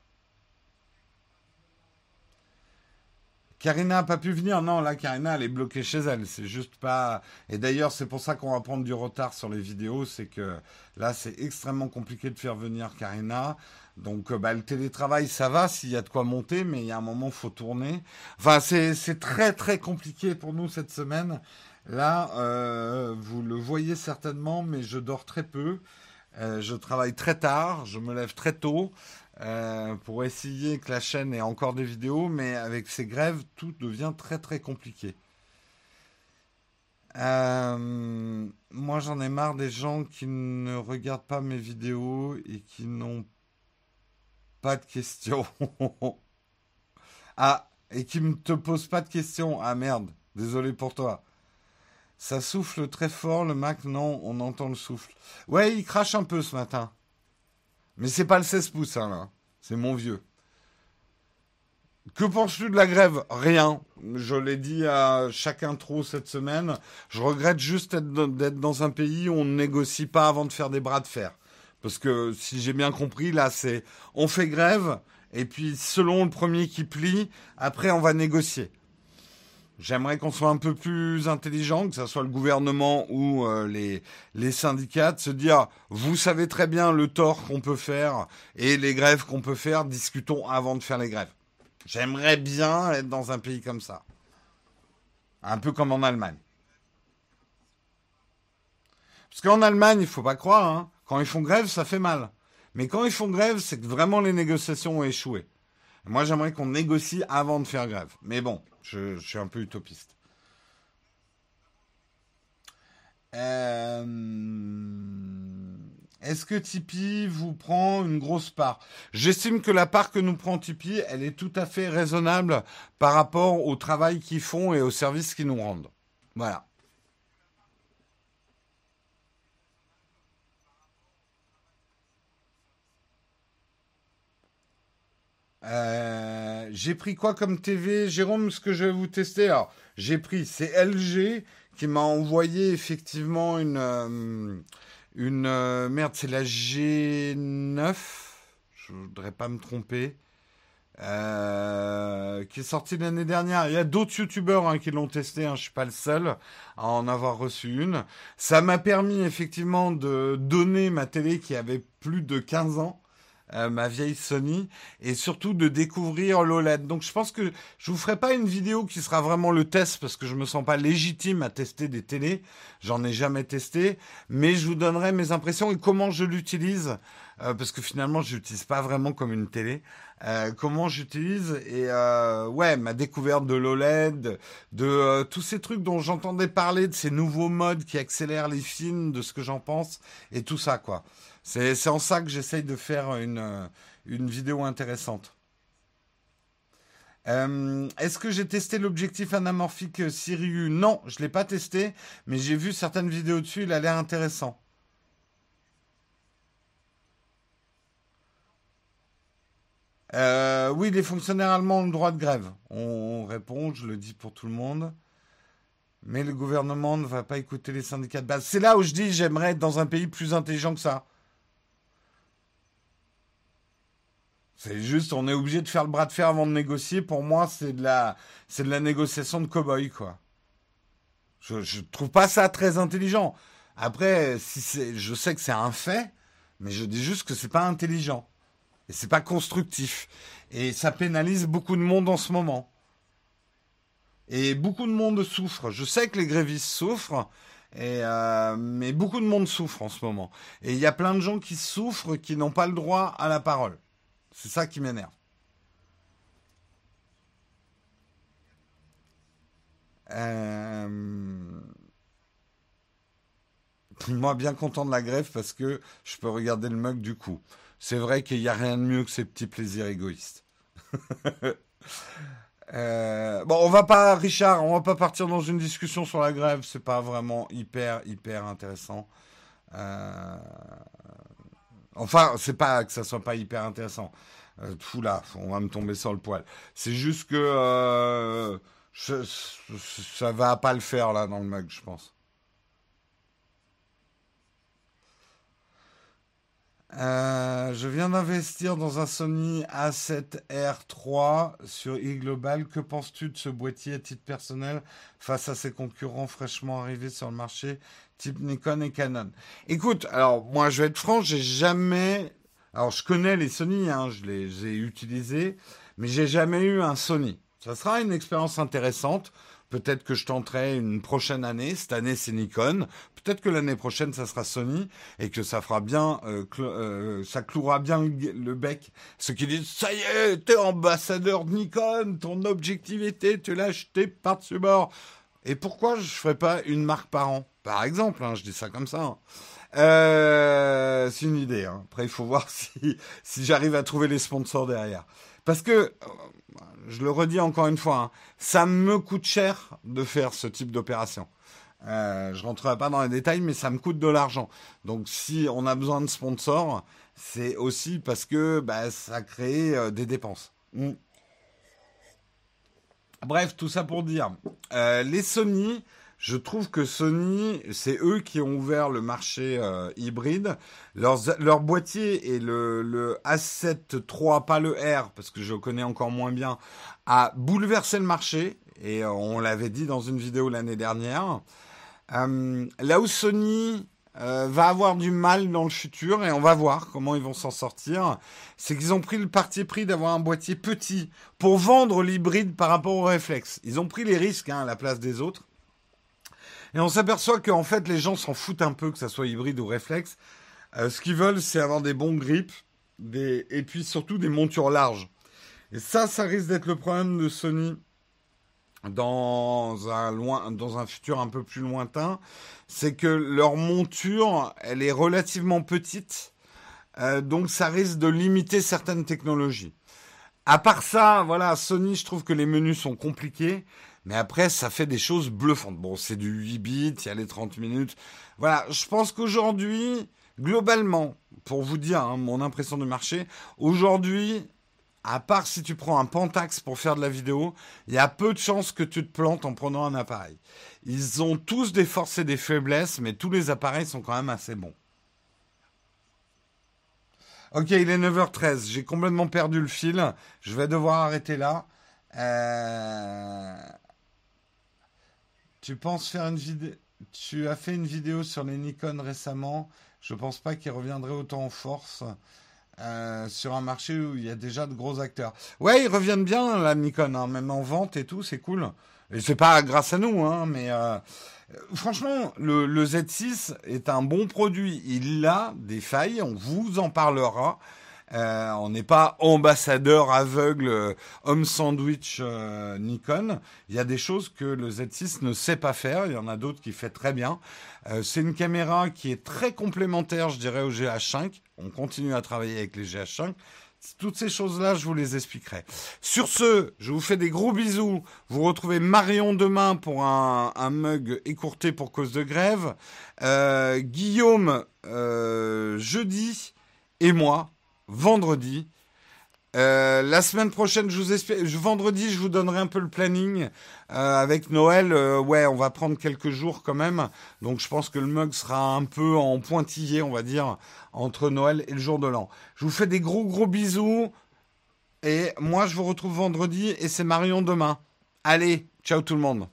Karina n'a pas pu venir. Non, là, Karina, elle est bloquée chez elle. C'est juste pas. Et d'ailleurs, c'est pour ça qu'on va prendre du retard sur les vidéos. C'est que là, c'est extrêmement compliqué de faire venir Karina. Donc, euh, bah, le télétravail, ça va s'il y a de quoi monter, mais il y a un moment, faut tourner. Enfin, c'est très, très compliqué pour nous cette semaine. Là, euh, vous le voyez certainement, mais je dors très peu. Euh, je travaille très tard, je me lève très tôt. Euh, pour essayer que la chaîne ait encore des vidéos, mais avec ces grèves, tout devient très très compliqué. Euh, moi, j'en ai marre des gens qui ne regardent pas mes vidéos et qui n'ont pas de questions. [LAUGHS] ah, et qui ne te posent pas de questions. Ah merde, désolé pour toi. Ça souffle très fort, le Mac, non, on entend le souffle. Ouais, il crache un peu ce matin. Mais c'est pas le 16 pouces, hein, là. C'est mon vieux. Que penses-tu de la grève? Rien. Je l'ai dit à chacun trop cette semaine. Je regrette juste d'être dans un pays où on ne négocie pas avant de faire des bras de fer. Parce que si j'ai bien compris, là, c'est on fait grève, et puis selon le premier qui plie, après on va négocier. J'aimerais qu'on soit un peu plus intelligent, que ce soit le gouvernement ou euh, les, syndicats, de se dire, vous savez très bien le tort qu'on peut faire et les grèves qu'on peut faire, discutons avant de faire les grèves. J'aimerais bien être dans un pays comme ça. Un peu comme en Allemagne. Parce qu'en Allemagne, il faut pas croire, hein, quand ils font grève, ça fait mal. Mais quand ils font grève, c'est que vraiment les négociations ont échoué. Moi, j'aimerais qu'on négocie avant de faire grève. Mais bon, je, suis un peu utopiste. Euh, est-ce que Tipeee vous prend une grosse part? J'estime que la part que nous prend Tipeee, elle est tout à fait raisonnable par rapport au travail qu'ils font et aux services qu'ils nous rendent. Voilà. Euh, j'ai pris quoi comme TV Jérôme, ce que je vais vous tester, alors j'ai pris, c'est LG qui m'a envoyé effectivement une... Euh, une euh, merde, c'est la G9, je voudrais pas me tromper, qui est sortie l'année dernière. Il y a d'autres youtubeurs hein, qui l'ont testé, hein, je suis pas le seul à en avoir reçu une. Ça m'a permis effectivement de donner ma télé qui avait plus de 15 ans euh, ma vieille Sony, et surtout de découvrir l'OLED. Donc je pense que je vous ferai pas une vidéo qui sera vraiment le test parce que je me sens pas légitime à tester des télés. J'en ai jamais testé, mais je vous donnerai mes impressions et comment je l'utilise euh, parce que finalement je l'utilise pas vraiment comme une télé. Euh, comment j'utilise et euh, ouais ma découverte de l'OLED, de tous ces trucs dont j'entendais parler, de ces nouveaux modes qui accélèrent les films, de ce que j'en pense et tout ça quoi. C'est en ça que j'essaye de faire une, une vidéo intéressante. Est-ce que j'ai testé l'objectif anamorphique Sirius? Non, je ne l'ai pas testé, mais j'ai vu certaines vidéos dessus, il a l'air intéressant. Euh, oui, les fonctionnaires allemands ont le droit de grève. On, répond, je le dis pour tout le monde. Mais le gouvernement ne va pas écouter les syndicats de base. C'est là où je dis j'aimerais être dans un pays plus intelligent que ça. C'est juste, on est obligé de faire le bras de fer avant de négocier. Pour moi, c'est de la, négociation de cow-boy, quoi. Je, je trouve pas ça très intelligent. Après, si c'est, je sais que c'est un fait, mais je dis juste que c'est pas intelligent. Et c'est pas constructif. Et ça pénalise beaucoup de monde en ce moment. Et beaucoup de monde souffre. Je sais que les grévistes souffrent, euh, mais beaucoup de monde souffre en ce moment. Et il y a plein de gens qui souffrent, qui n'ont pas le droit à la parole. C'est ça qui m'énerve. Euh, [LAUGHS] moi, bien content de la grève parce que je peux regarder le mug du coup. C'est vrai qu'il n'y a rien de mieux que ces petits plaisirs égoïstes. [LAUGHS] Euh, bon, on va pas, Richard, on va pas partir dans une discussion sur la grève. C'est pas vraiment hyper, hyper intéressant. Euh, Enfin, c'est pas que ça soit pas hyper intéressant. Euh, fou là, on va me tomber sur le poil. C'est juste que euh, ça va pas le faire là dans le mug, je pense. Euh, je viens d'investir dans un Sony A7R3 sur e-Global. Que penses-tu de ce boîtier à titre personnel face à ses concurrents fraîchement arrivés sur le marché, type Nikon et Canon? Écoute, alors moi je vais être franc, j'ai jamais. Alors je connais les Sony, hein, je les ai utilisés, mais j'ai jamais eu un Sony. Ça sera une expérience intéressante. Peut-être que je tenterai une prochaine année. Cette année, c'est Nikon. Peut-être que l'année prochaine, ça sera Sony et que ça fera bien, euh, euh, ça clouera bien le, bec. Ceux qui disent, ça y est, t'es ambassadeur de Nikon, ton objectivité, tu l'as acheté par-dessus bord. Et pourquoi je ferais pas une marque par an? Par exemple, hein, je dis ça comme ça. Hein. Euh, c'est une idée. Hein. Après, il faut voir [LAUGHS] si j'arrive à trouver les sponsors derrière. Parce que je le redis encore une fois, hein, ça me coûte cher de faire ce type d'opération. Euh, je rentrerai pas dans les détails, mais ça me coûte de l'argent. Donc si on a besoin de sponsors, c'est aussi parce que bah, ça crée euh, des dépenses. Mm. Bref, tout ça pour dire, euh, les Sony, je trouve que Sony, c'est eux qui ont ouvert le marché euh, hybride. leur boîtier et le, le A7 III, pas le R, parce que je connais encore moins bien, a bouleversé le marché. Et euh, on l'avait dit dans une vidéo l'année dernière. Euh, là où Sony va avoir du mal dans le futur, et on va voir comment ils vont s'en sortir, c'est qu'ils ont pris le parti pris d'avoir un boîtier petit pour vendre l'hybride par rapport au réflexe. Ils ont pris les risques hein, à la place des autres. Et on s'aperçoit qu'en fait, les gens s'en foutent un peu que ça soit hybride ou réflexe. Euh, ce qu'ils veulent, c'est avoir des bons grips, et puis surtout des montures larges. Et ça, ça risque d'être le problème de Sony dans un, loin, dans un futur un peu plus lointain. C'est que leur monture, elle est relativement petite. Euh, donc ça risque de limiter certaines technologies. À part ça, voilà, Sony, je trouve que les menus sont compliqués. Mais après, ça fait des choses bluffantes. Bon, c'est du 8 bits, il y a les 30 minutes. Voilà, je pense qu'aujourd'hui, globalement, pour vous dire hein, mon impression du marché, aujourd'hui, à part si tu prends un Pentax pour faire de la vidéo, il y a peu de chances que tu te plantes en prenant un appareil. Ils ont tous des forces et des faiblesses, mais tous les appareils sont quand même assez bons. Ok, il est 9h13. J'ai complètement perdu le fil. Je vais devoir arrêter là. Euh... Tu penses faire une vidéo Tu as fait une vidéo sur les Nikon récemment. Je pense pas qu'ils reviendraient autant en force euh, sur un marché où il y a déjà de gros acteurs. Ouais, ils reviennent bien la Nikon, hein, même en vente et tout, c'est cool. Et c'est pas grâce à nous, hein, mais euh, franchement, le, le, Z6 est un bon produit. Il a des failles, on vous en parlera. Euh, on n'est pas ambassadeur aveugle euh, homme sandwich euh, Nikon. Il y a des choses que le Z6 ne sait pas faire. Il y en a d'autres qui fait très bien. c'est une caméra qui est très complémentaire, je dirais, au GH5. On continue à travailler avec les GH5. Toutes ces choses-là, je vous les expliquerai. Sur ce, je vous fais des gros bisous. Vous retrouvez Marion demain pour un, un mug écourté pour cause de grève. Guillaume jeudi et moi vendredi. Euh, la semaine prochaine, je vous espère, vendredi, je vous donnerai un peu le planning euh, avec Noël. Euh, ouais, on va prendre quelques jours quand même, donc je pense que le mug sera un peu en pointillé, on va dire, entre Noël et le jour de l'an. Je vous fais des gros gros bisous et moi je vous retrouve vendredi et c'est Marion demain. Allez, ciao tout le monde.